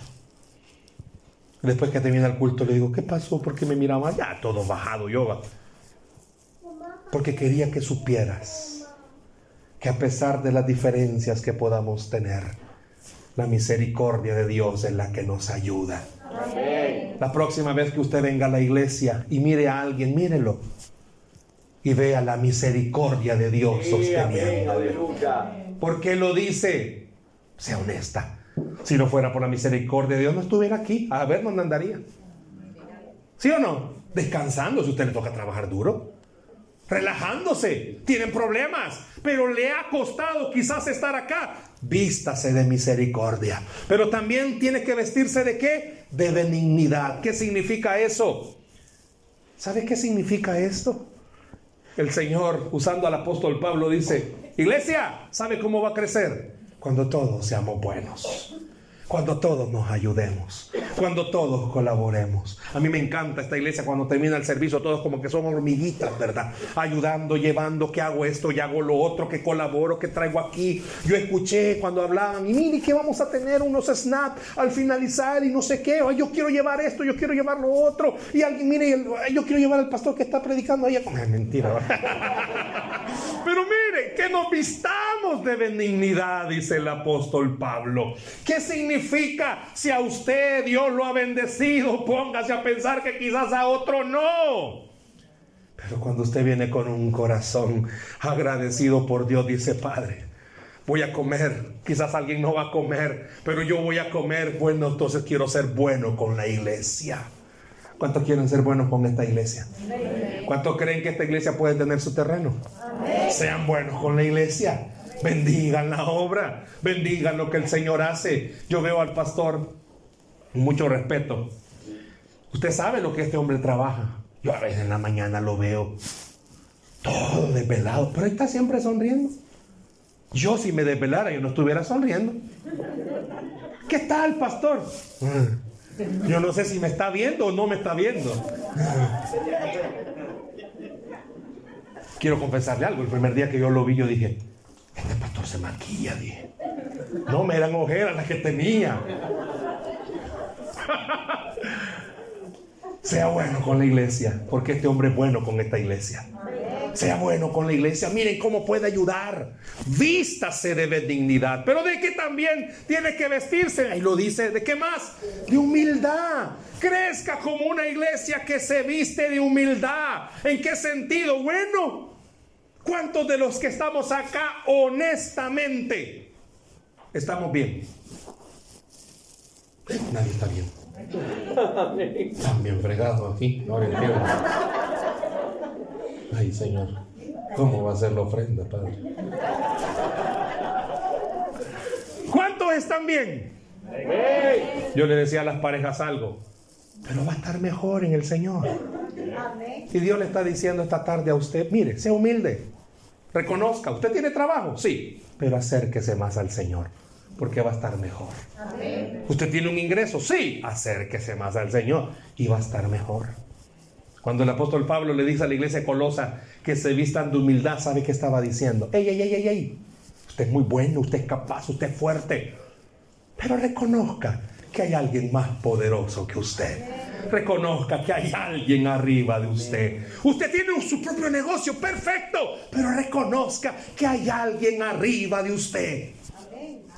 Después que termina el culto le digo, ¿qué pasó? ¿Por qué me miraba? Ya todo bajado yoga. Porque quería que supieras que a pesar de las diferencias que podamos tener, la misericordia de Dios es la que nos ayuda. La próxima vez que usted venga a la iglesia y mire a alguien, mírelo. Y vea la misericordia de Dios sosteniendo. ¿Por qué lo dice? Sea honesta. Si no fuera por la misericordia de Dios, no estuviera aquí. A ver dónde andaría. ¿Sí o no? Descansando si usted le toca trabajar duro. Relajándose. Tienen problemas. Pero le ha costado quizás estar acá. Vístase de misericordia. Pero también tiene que vestirse de qué? De benignidad. ¿Qué significa eso? ¿Sabe qué significa esto? El Señor, usando al apóstol Pablo, dice, iglesia, ¿sabe cómo va a crecer? Cuando todos seamos buenos cuando todos nos ayudemos, cuando todos colaboremos. A mí me encanta esta iglesia cuando termina el servicio, todos como que somos hormiguitas, ¿verdad? Ayudando, llevando, que hago esto y hago lo otro, que colaboro, que traigo aquí. Yo escuché cuando hablaban, y mire que vamos a tener unos snaps al finalizar y no sé qué, yo quiero llevar esto, yo quiero llevar lo otro. Y alguien, mire, yo quiero llevar al pastor que está predicando ahí. Es mentira. Pero mire, que nos vistamos de benignidad, dice el apóstol Pablo. ¿Qué significa? si a usted Dios lo ha bendecido, póngase a pensar que quizás a otro no. Pero cuando usted viene con un corazón agradecido por Dios, dice Padre, voy a comer, quizás alguien no va a comer, pero yo voy a comer, bueno, entonces quiero ser bueno con la iglesia. ¿Cuántos quieren ser buenos con esta iglesia? ¿Cuántos creen que esta iglesia puede tener su terreno? Sean buenos con la iglesia. Bendigan la obra, bendigan lo que el Señor hace. Yo veo al pastor con mucho respeto. Usted sabe lo que este hombre trabaja. Yo a veces en la mañana lo veo todo desvelado, pero está siempre sonriendo. Yo si me desvelara, yo no estuviera sonriendo. ¿Qué tal, pastor? Yo no sé si me está viendo o no me está viendo. Quiero confesarle algo. El primer día que yo lo vi, yo dije, este pastor se maquilla, dije. No, me eran ojeras las que tenía. sea bueno con la iglesia, porque este hombre es bueno con esta iglesia. Sea bueno con la iglesia. Miren cómo puede ayudar. Vístase de dignidad. Pero de qué también tiene que vestirse. Ahí lo dice. ¿De qué más? De humildad. Crezca como una iglesia que se viste de humildad. ¿En qué sentido? Bueno, ¿Cuántos de los que estamos acá honestamente estamos bien? Nadie está bien. Están bien fregados aquí. No Ay, Señor, ¿cómo va a ser la ofrenda, Padre? ¿Cuántos están bien? Yo le decía a las parejas algo, pero va a estar mejor en el Señor. Y Dios le está diciendo esta tarde a usted, mire, sea humilde. Reconozca, ¿usted tiene trabajo? Sí, pero acérquese más al Señor, porque va a estar mejor. ¿Usted tiene un ingreso? Sí, acérquese más al Señor y va a estar mejor. Cuando el apóstol Pablo le dice a la iglesia Colosa que se vistan de humildad, ¿sabe qué estaba diciendo? ¡Ey, ey, ey, ey, ey! Usted es muy bueno, usted es capaz, usted es fuerte. Pero reconozca que hay alguien más poderoso que usted. Reconozca que hay alguien arriba de usted. Usted tiene su propio negocio, perfecto, pero reconozca que hay alguien arriba de usted.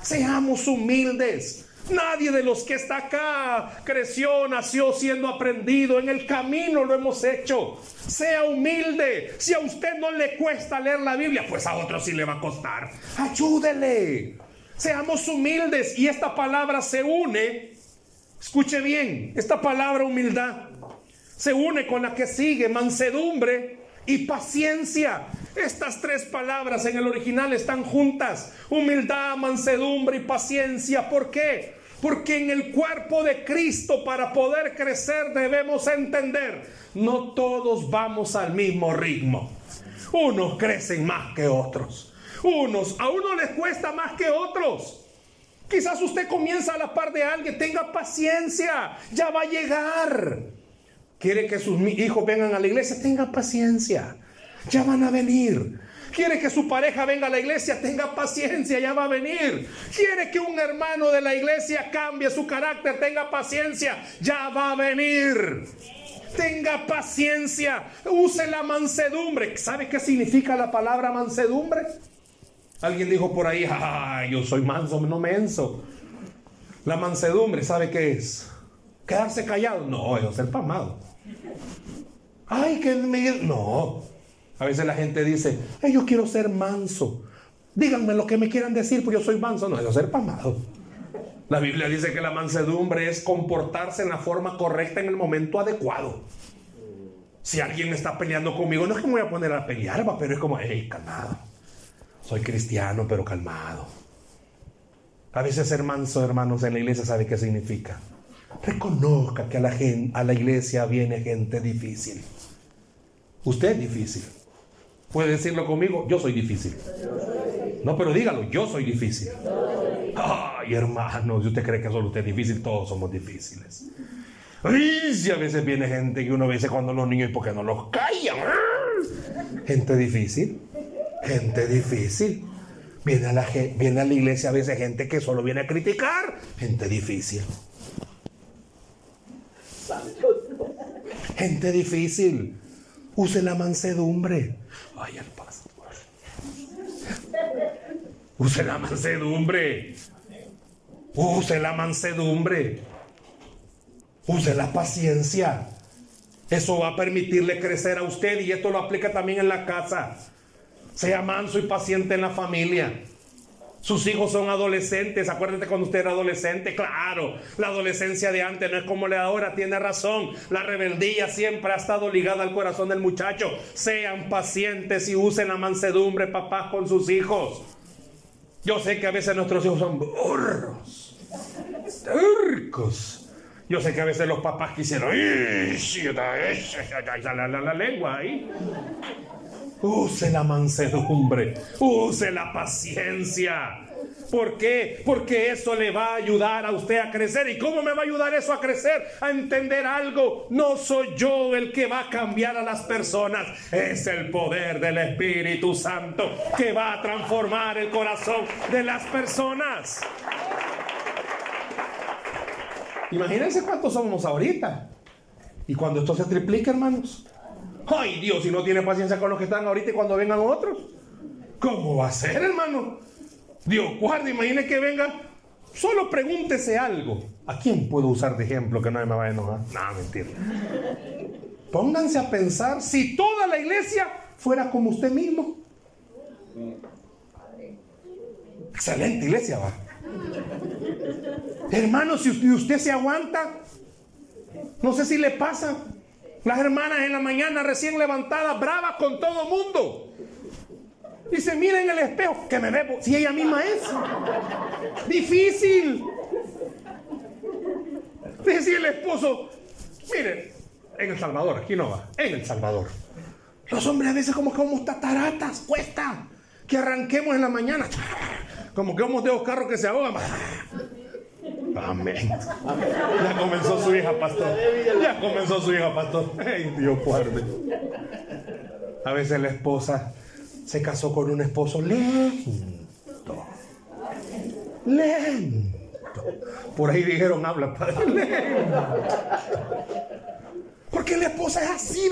Seamos humildes. Nadie de los que está acá creció, nació siendo aprendido. En el camino lo hemos hecho. Sea humilde. Si a usted no le cuesta leer la Biblia, pues a otro sí le va a costar. Ayúdele. Seamos humildes. Y esta palabra se une. Escuche bien, esta palabra humildad se une con la que sigue mansedumbre y paciencia. Estas tres palabras en el original están juntas. Humildad, mansedumbre y paciencia. ¿Por qué? Porque en el cuerpo de Cristo para poder crecer debemos entender, no todos vamos al mismo ritmo. Unos crecen más que otros. Unos, a uno les cuesta más que otros. Quizás usted comienza a la par de alguien, tenga paciencia, ya va a llegar. Quiere que sus hijos vengan a la iglesia, tenga paciencia, ya van a venir. Quiere que su pareja venga a la iglesia, tenga paciencia, ya va a venir. Quiere que un hermano de la iglesia cambie su carácter, tenga paciencia, ya va a venir. Tenga paciencia, use la mansedumbre. ¿Sabe qué significa la palabra mansedumbre? Alguien dijo por ahí, ay, yo soy manso, no menso. La mansedumbre, ¿sabe qué es? Quedarse callado. No, es ser pamado. Ay, que me... No. A veces la gente dice, yo quiero ser manso. Díganme lo que me quieran decir, porque yo soy manso. No, es ser pamado. La Biblia dice que la mansedumbre es comportarse en la forma correcta en el momento adecuado. Si alguien está peleando conmigo, no es que me voy a poner a pelear, pero es como, hey, calmado. Soy cristiano, pero calmado. A veces ser manso, hermanos, en la iglesia sabe qué significa. Reconozca que a la, gente, a la iglesia viene gente difícil. Usted es difícil. Puede decirlo conmigo, yo soy difícil. No, pero dígalo, yo soy difícil. Ay, hermano, si usted cree que solo usted es difícil, todos somos difíciles. Ay, si a veces viene gente que uno ve cuando los niños, ¿por qué no los callan? Gente difícil. Gente difícil. Viene a, la, viene a la iglesia a veces gente que solo viene a criticar. Gente difícil. Gente difícil. Use la mansedumbre. Ay, el pastor. Use la mansedumbre. Use la mansedumbre. Use la paciencia. Eso va a permitirle crecer a usted y esto lo aplica también en la casa. Sea manso y paciente en la familia. Sus hijos son adolescentes. Acuérdate cuando usted era adolescente. Claro, la adolescencia de antes no es como la de ahora. Tiene razón. La rebeldía siempre ha estado ligada al corazón del muchacho. Sean pacientes y usen la mansedumbre, papás, con sus hijos. Yo sé que a veces nuestros hijos son burros, turcos. Yo sé que a veces los papás quisieron, la, la, la lengua ahí. Use la mansedumbre, use la paciencia. ¿Por qué? Porque eso le va a ayudar a usted a crecer. ¿Y cómo me va a ayudar eso a crecer? A entender algo. No soy yo el que va a cambiar a las personas. Es el poder del Espíritu Santo que va a transformar el corazón de las personas. Imagínense cuántos somos ahorita. Y cuando esto se triplica, hermanos. Ay Dios, si no tiene paciencia con los que están ahorita y cuando vengan otros. ¿Cómo va a ser, hermano? Dios guarde, imagine que venga. Solo pregúntese algo. ¿A quién puedo usar de ejemplo que no me vaya a enojar? No, mentira. Pónganse a pensar si toda la iglesia fuera como usted mismo. Excelente iglesia, va. Hermano, si usted se aguanta, no sé si le pasa. Las hermanas en la mañana recién levantadas, bravas con todo mundo. Dice, mira en el espejo, que me ve, si ella misma es. Difícil. Dice el esposo, mire, en El Salvador, aquí no va, en El Salvador. Los hombres a veces como que vamos tataratas, cuesta que arranquemos en la mañana. Como que vamos de dos carros que se ahogan. Amén. Ya comenzó su hija, pastor. Ya comenzó su hija, pastor. Dios. A veces la esposa se casó con un esposo lento. Lento. Por ahí dijeron, habla, padre. Porque la esposa es así.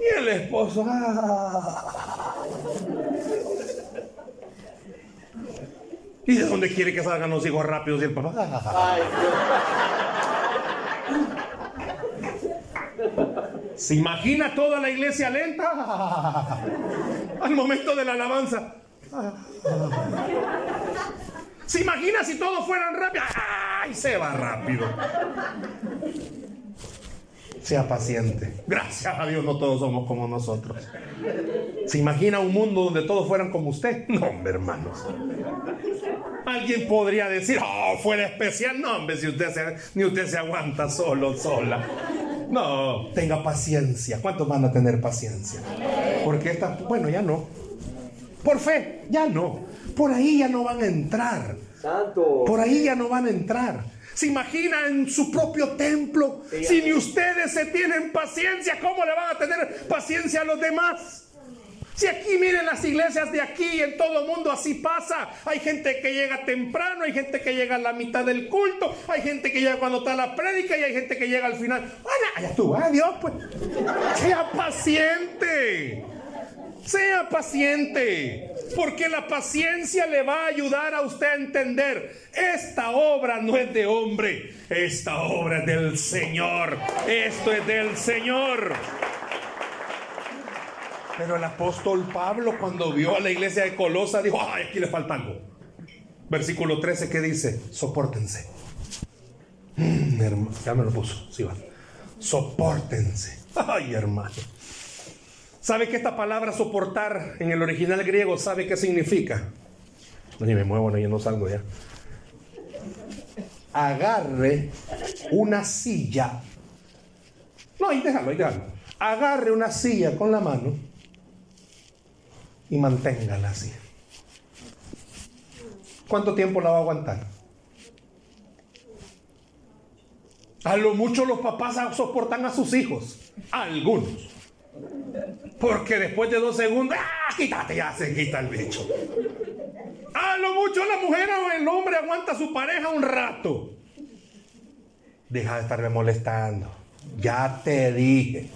Y el esposo. Ah. ¿Y de dónde quiere que salgan los hijos rápidos y el papá? ¿Se imagina toda la iglesia lenta? Al momento de la alabanza. ¿Se imagina si todos fueran rápidos? ¡Ay! Se va rápido. Sea paciente. Gracias a Dios no todos somos como nosotros. ¿Se imagina un mundo donde todos fueran como usted? No, hombre, hermanos. Alguien podría decir, oh, fuera especial. No, hombre, si usted se, ni usted se aguanta solo, sola. No, tenga paciencia. ¿Cuántos van a tener paciencia? Porque esta, bueno, ya no. Por fe, ya no. Por ahí ya no van a entrar. Santo. Por ahí ya no van a entrar. ¿Se imagina en su propio templo? Si ni ustedes se tienen paciencia, ¿cómo le van a tener paciencia a los demás? Si aquí miren las iglesias de aquí, en todo el mundo así pasa. Hay gente que llega temprano, hay gente que llega a la mitad del culto, hay gente que llega cuando está la prédica y hay gente que llega al final. Bueno, allá tú, adiós, pues. Sea paciente. Sea paciente, porque la paciencia le va a ayudar a usted a entender, esta obra no es de hombre, esta obra es del Señor, esto es del Señor. Pero el apóstol Pablo cuando vio a la iglesia de Colosa dijo, ay, aquí le falta algo. Versículo 13 que dice, sopórtense. Mm, ya me lo puso, sí va. Sopórtense. Ay, hermano. ¿Sabe que esta palabra soportar en el original griego sabe qué significa? No, ni me muevo, no, yo no salgo ya. Agarre una silla. No, ahí déjalo, ahí déjalo. Agarre una silla con la mano y manténgala así. ¿Cuánto tiempo la va a aguantar? A lo mucho los papás soportan a sus hijos. algunos. Porque después de dos segundos, ¡ah! Quítate, ya se quita el bicho. A lo mucho la mujer o el hombre aguanta a su pareja un rato. Deja de estarme molestando. Ya te dije.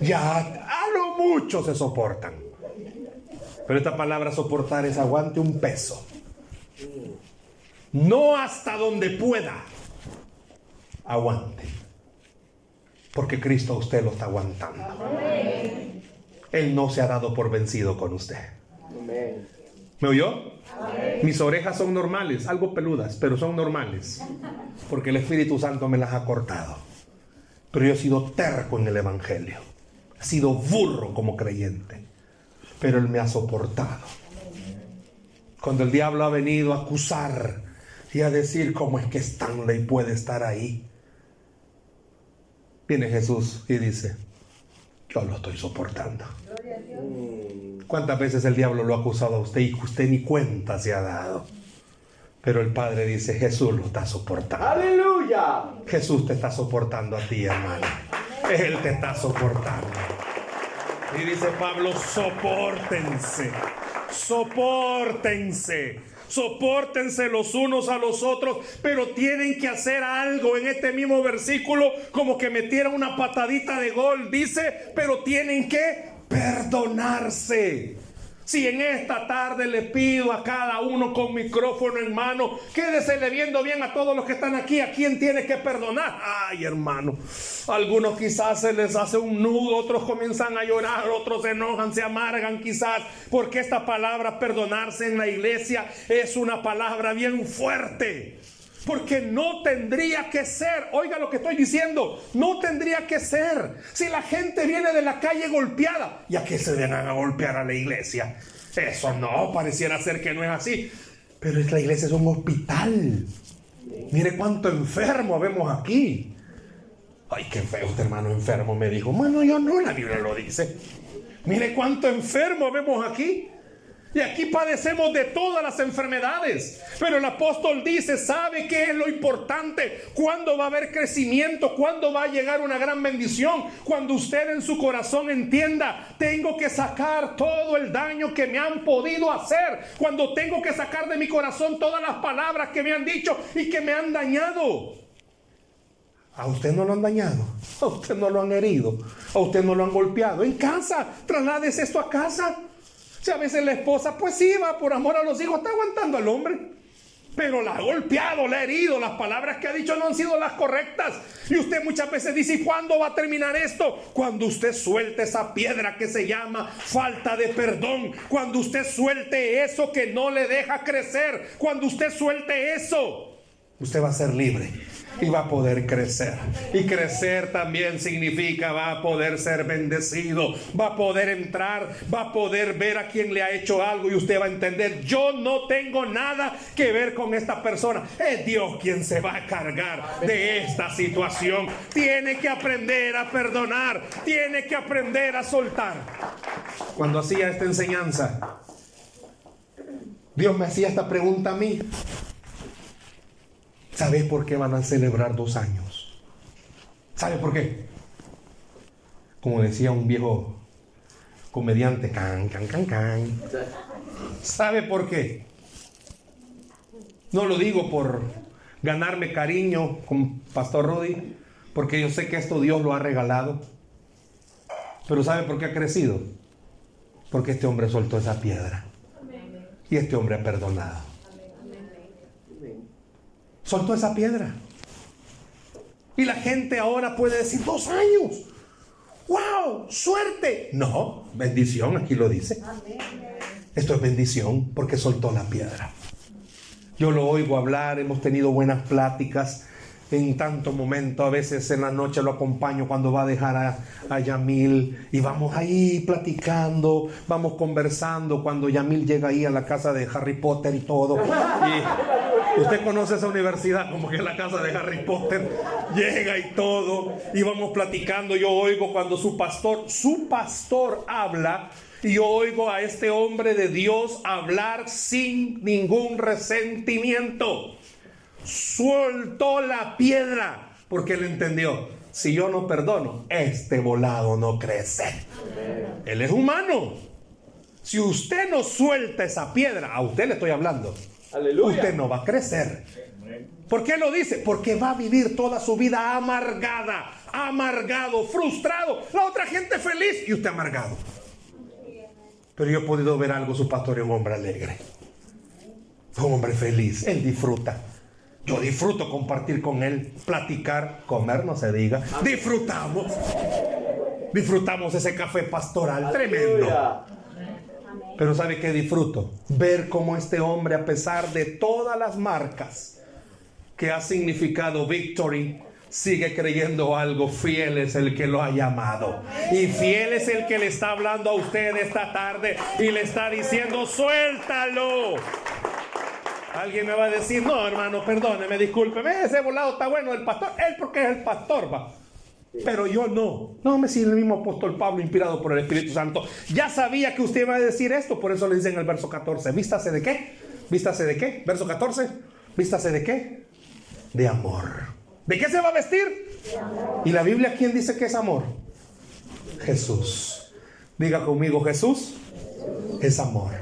Ya, a lo mucho se soportan. Pero esta palabra soportar es aguante un peso. No hasta donde pueda. Aguante. Porque Cristo a usted lo está aguantando. Él no se ha dado por vencido con usted. ¿Me oyó? Mis orejas son normales, algo peludas, pero son normales. Porque el Espíritu Santo me las ha cortado. Pero yo he sido terco en el Evangelio. He sido burro como creyente pero Él me ha soportado. Cuando el diablo ha venido a acusar y a decir cómo es que Stanley puede estar ahí, viene Jesús y dice, yo lo estoy soportando. ¿Cuántas veces el diablo lo ha acusado a usted y usted ni cuenta se ha dado? Pero el Padre dice, Jesús lo está soportando. Aleluya. Jesús te está soportando a ti, hermano. Él te está soportando. Y dice Pablo, soportense, soportense, soportense los unos a los otros, pero tienen que hacer algo en este mismo versículo, como que metieran una patadita de gol, dice, pero tienen que perdonarse. Si en esta tarde le pido a cada uno con micrófono en mano, quédese le viendo bien a todos los que están aquí, a quién tiene que perdonar. Ay, hermano, algunos quizás se les hace un nudo, otros comienzan a llorar, otros se enojan, se amargan quizás, porque esta palabra perdonarse en la iglesia es una palabra bien fuerte. Porque no tendría que ser, oiga lo que estoy diciendo, no tendría que ser. Si la gente viene de la calle golpeada, ¿y a qué se vienen a golpear a la iglesia? Eso no, pareciera ser que no es así. Pero es la iglesia es un hospital. Mire cuánto enfermo vemos aquí. Ay, qué feo este hermano enfermo, me dijo. Bueno, yo no, la Biblia lo dice. Mire cuánto enfermo vemos aquí. Y aquí padecemos de todas las enfermedades. Pero el apóstol dice, ¿sabe qué es lo importante? ¿Cuándo va a haber crecimiento? ¿Cuándo va a llegar una gran bendición? Cuando usted en su corazón entienda, tengo que sacar todo el daño que me han podido hacer. Cuando tengo que sacar de mi corazón todas las palabras que me han dicho y que me han dañado. A usted no lo han dañado, a usted no lo han herido, a usted no lo han golpeado. En casa, traslades esto a casa. Si a veces la esposa, pues sí, va por amor a los hijos, está aguantando al hombre. Pero la ha golpeado, la ha herido, las palabras que ha dicho no han sido las correctas. Y usted muchas veces dice, ¿y cuándo va a terminar esto? Cuando usted suelte esa piedra que se llama falta de perdón. Cuando usted suelte eso que no le deja crecer. Cuando usted suelte eso, usted va a ser libre y va a poder crecer. Y crecer también significa va a poder ser bendecido, va a poder entrar, va a poder ver a quien le ha hecho algo y usted va a entender, yo no tengo nada que ver con esta persona. Es Dios quien se va a cargar de esta situación. Tiene que aprender a perdonar, tiene que aprender a soltar. Cuando hacía esta enseñanza, Dios me hacía esta pregunta a mí. ¿Sabe por qué van a celebrar dos años? ¿Sabe por qué? Como decía un viejo comediante, can, can, can, can. ¿Sabe por qué? No lo digo por ganarme cariño con Pastor Rudy, porque yo sé que esto Dios lo ha regalado. Pero ¿sabe por qué ha crecido? Porque este hombre soltó esa piedra. Y este hombre ha perdonado soltó esa piedra. Y la gente ahora puede decir, dos años. ¡Wow! ¡Suerte! No, bendición, aquí lo dice. Esto es bendición porque soltó la piedra. Yo lo oigo hablar, hemos tenido buenas pláticas en tanto momento. A veces en la noche lo acompaño cuando va a dejar a, a, Yamil y vamos ahí platicando, vamos conversando. Cuando Yamil llega ahí a la casa de Harry Potter y todo. Y usted conoce esa universidad como que es la casa de Harry Potter. Llega y todo. Y vamos platicando. Yo oigo cuando su pastor, su pastor habla. Y yo oigo a este hombre de Dios hablar sin ningún resentimiento sueltó la piedra porque él entendió, si yo no perdono, este volado no crece. Él es humano. Si usted no suelta esa piedra, a usted le estoy hablando, usted no va a crecer. ¿Por qué lo dice? Porque va a vivir toda su vida amargada, amargado, frustrado. La otra gente feliz y usted amargado. Pero yo he podido ver algo, su pastor es un hombre alegre. Un hombre feliz. Él disfruta. Yo disfruto compartir con él, platicar, comer, no se diga. Disfrutamos. Disfrutamos ese café pastoral tremendo. Pero ¿sabe qué disfruto? Ver cómo este hombre, a pesar de todas las marcas que ha significado Victory, sigue creyendo algo. Fiel es el que lo ha llamado. Y fiel es el que le está hablando a usted esta tarde y le está diciendo, suéltalo. Alguien me va a decir, no, hermano, perdóneme, discúlpeme, ese volado está bueno el pastor, él porque es el pastor, va. Pero yo no. No, me sigue el mismo apóstol Pablo, inspirado por el Espíritu Santo. Ya sabía que usted iba a decir esto, por eso le dice en el verso 14, vístase de qué? Vístase de qué? Verso 14, vístase de qué? De amor. ¿De qué se va a vestir? ¿Y la Biblia quién dice que es amor? Jesús. Diga conmigo, Jesús es amor.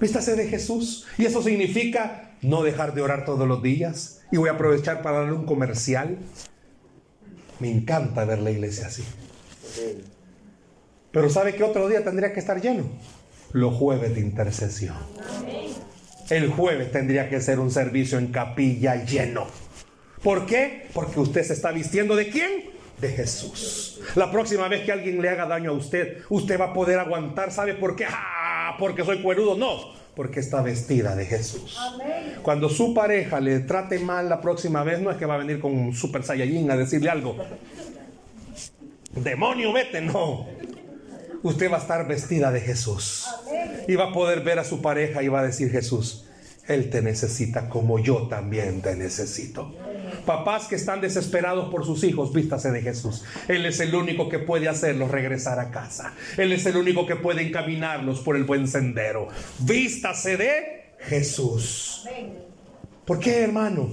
Vístase de Jesús. Y eso significa no dejar de orar todos los días. Y voy a aprovechar para darle un comercial. Me encanta ver la iglesia así. Pero ¿sabe qué otro día tendría que estar lleno? Los jueves de intercesión. El jueves tendría que ser un servicio en capilla lleno. ¿Por qué? Porque usted se está vistiendo de quién? De Jesús. La próxima vez que alguien le haga daño a usted, usted va a poder aguantar. ¿Sabe por qué? ¡Ah! porque soy cuerudo, no, porque está vestida de Jesús. Cuando su pareja le trate mal la próxima vez, no es que va a venir con un super saiyajin a decirle algo. Demonio, vete, no. Usted va a estar vestida de Jesús. Y va a poder ver a su pareja y va a decir Jesús, Él te necesita como yo también te necesito. Papás que están desesperados por sus hijos, vístase de Jesús. Él es el único que puede hacerlos regresar a casa. Él es el único que puede encaminarlos por el buen sendero. Vístase de Jesús. ¿Por qué, hermano?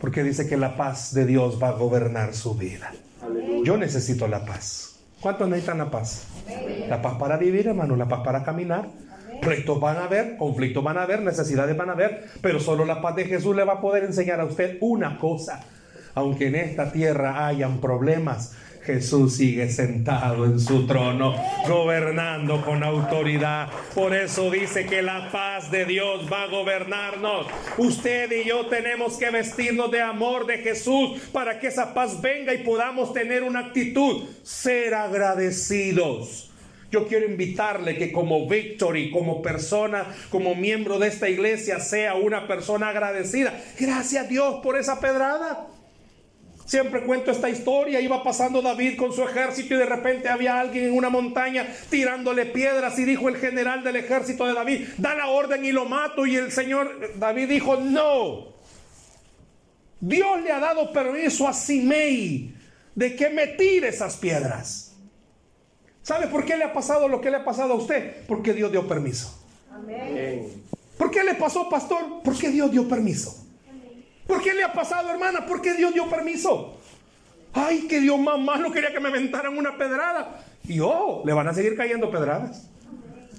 Porque dice que la paz de Dios va a gobernar su vida. Yo necesito la paz. ¿Cuántos necesitan la paz? La paz para vivir, hermano, la paz para caminar. Retos van a haber, conflictos van a haber, necesidades van a haber, pero solo la paz de Jesús le va a poder enseñar a usted una cosa. Aunque en esta tierra hayan problemas, Jesús sigue sentado en su trono, gobernando con autoridad. Por eso dice que la paz de Dios va a gobernarnos. Usted y yo tenemos que vestirnos de amor de Jesús para que esa paz venga y podamos tener una actitud, ser agradecidos. Yo quiero invitarle que como Victory, como persona, como miembro de esta iglesia, sea una persona agradecida. Gracias a Dios por esa pedrada. Siempre cuento esta historia. Iba pasando David con su ejército y de repente había alguien en una montaña tirándole piedras y dijo el general del ejército de David, da la orden y lo mato. Y el señor David dijo, no. Dios le ha dado permiso a Simei de que me tire esas piedras. ¿Sabe por qué le ha pasado lo que le ha pasado a usted? Porque Dios dio permiso. Amén. ¿Por qué le pasó, pastor? Porque Dios dio permiso. ¿Por qué le ha pasado, hermana? Porque Dios dio permiso. Ay, que Dios más malo quería que me aventaran una pedrada. Y oh, le van a seguir cayendo pedradas.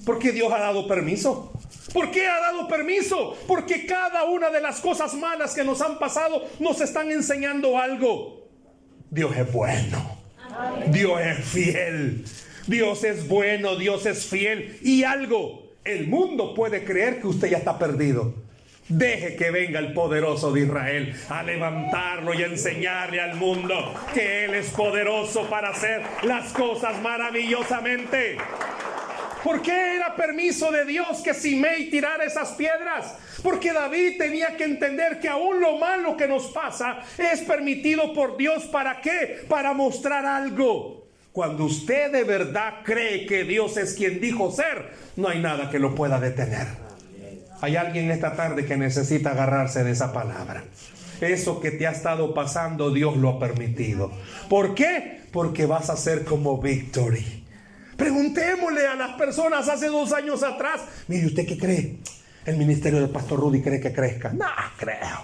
Porque Dios ha dado permiso. ¿Por qué ha dado permiso? Porque cada una de las cosas malas que nos han pasado nos están enseñando algo. Dios es bueno. Dios es fiel. Dios es bueno, Dios es fiel. Y algo, el mundo puede creer que usted ya está perdido. Deje que venga el poderoso de Israel a levantarlo y a enseñarle al mundo que Él es poderoso para hacer las cosas maravillosamente. ¿Por qué era permiso de Dios que Simei tirara esas piedras? Porque David tenía que entender que aún lo malo que nos pasa es permitido por Dios. ¿Para qué? Para mostrar algo. Cuando usted de verdad cree que Dios es quien dijo ser, no hay nada que lo pueda detener. Hay alguien esta tarde que necesita agarrarse de esa palabra. Eso que te ha estado pasando, Dios lo ha permitido. ¿Por qué? Porque vas a ser como Victory. Preguntémosle a las personas hace dos años atrás, mire, ¿usted qué cree? El ministerio del pastor Rudy cree que crezca. No, creo.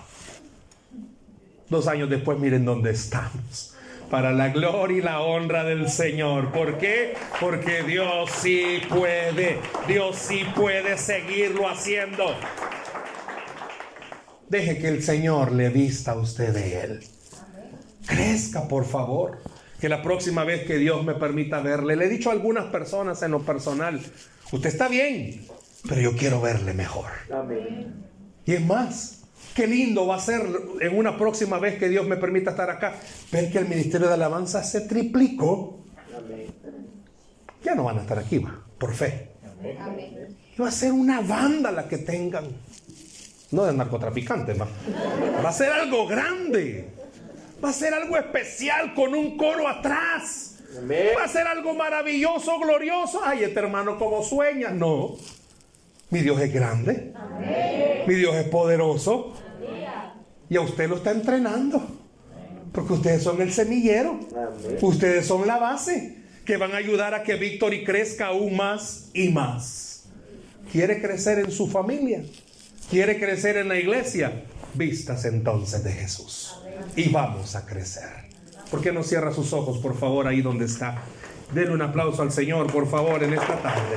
Dos años después, miren dónde estamos para la gloria y la honra del Señor. ¿Por qué? Porque Dios sí puede, Dios sí puede seguirlo haciendo. Deje que el Señor le vista a usted de Él. Crezca, por favor. Que la próxima vez que Dios me permita verle, le he dicho a algunas personas en lo personal, usted está bien, pero yo quiero verle mejor. Amén. Y es más, Qué lindo va a ser en una próxima vez que Dios me permita estar acá, ver que el ministerio de alabanza se triplicó. Ya no van a estar aquí, va, por fe. Y va a ser una banda la que tengan. No de narcotraficantes, va. Va a ser algo grande. Va a ser algo especial con un coro atrás. Va a ser algo maravilloso, glorioso. Ay, este hermano, como sueña. No. Mi Dios es grande. Mi Dios es poderoso. Y a usted lo está entrenando. Porque ustedes son el semillero. Ustedes son la base que van a ayudar a que Victory crezca aún más y más. ¿Quiere crecer en su familia? ¿Quiere crecer en la iglesia? Vistas entonces de Jesús. Y vamos a crecer. ¿Por qué no cierra sus ojos, por favor, ahí donde está? Denle un aplauso al Señor, por favor, en esta tarde.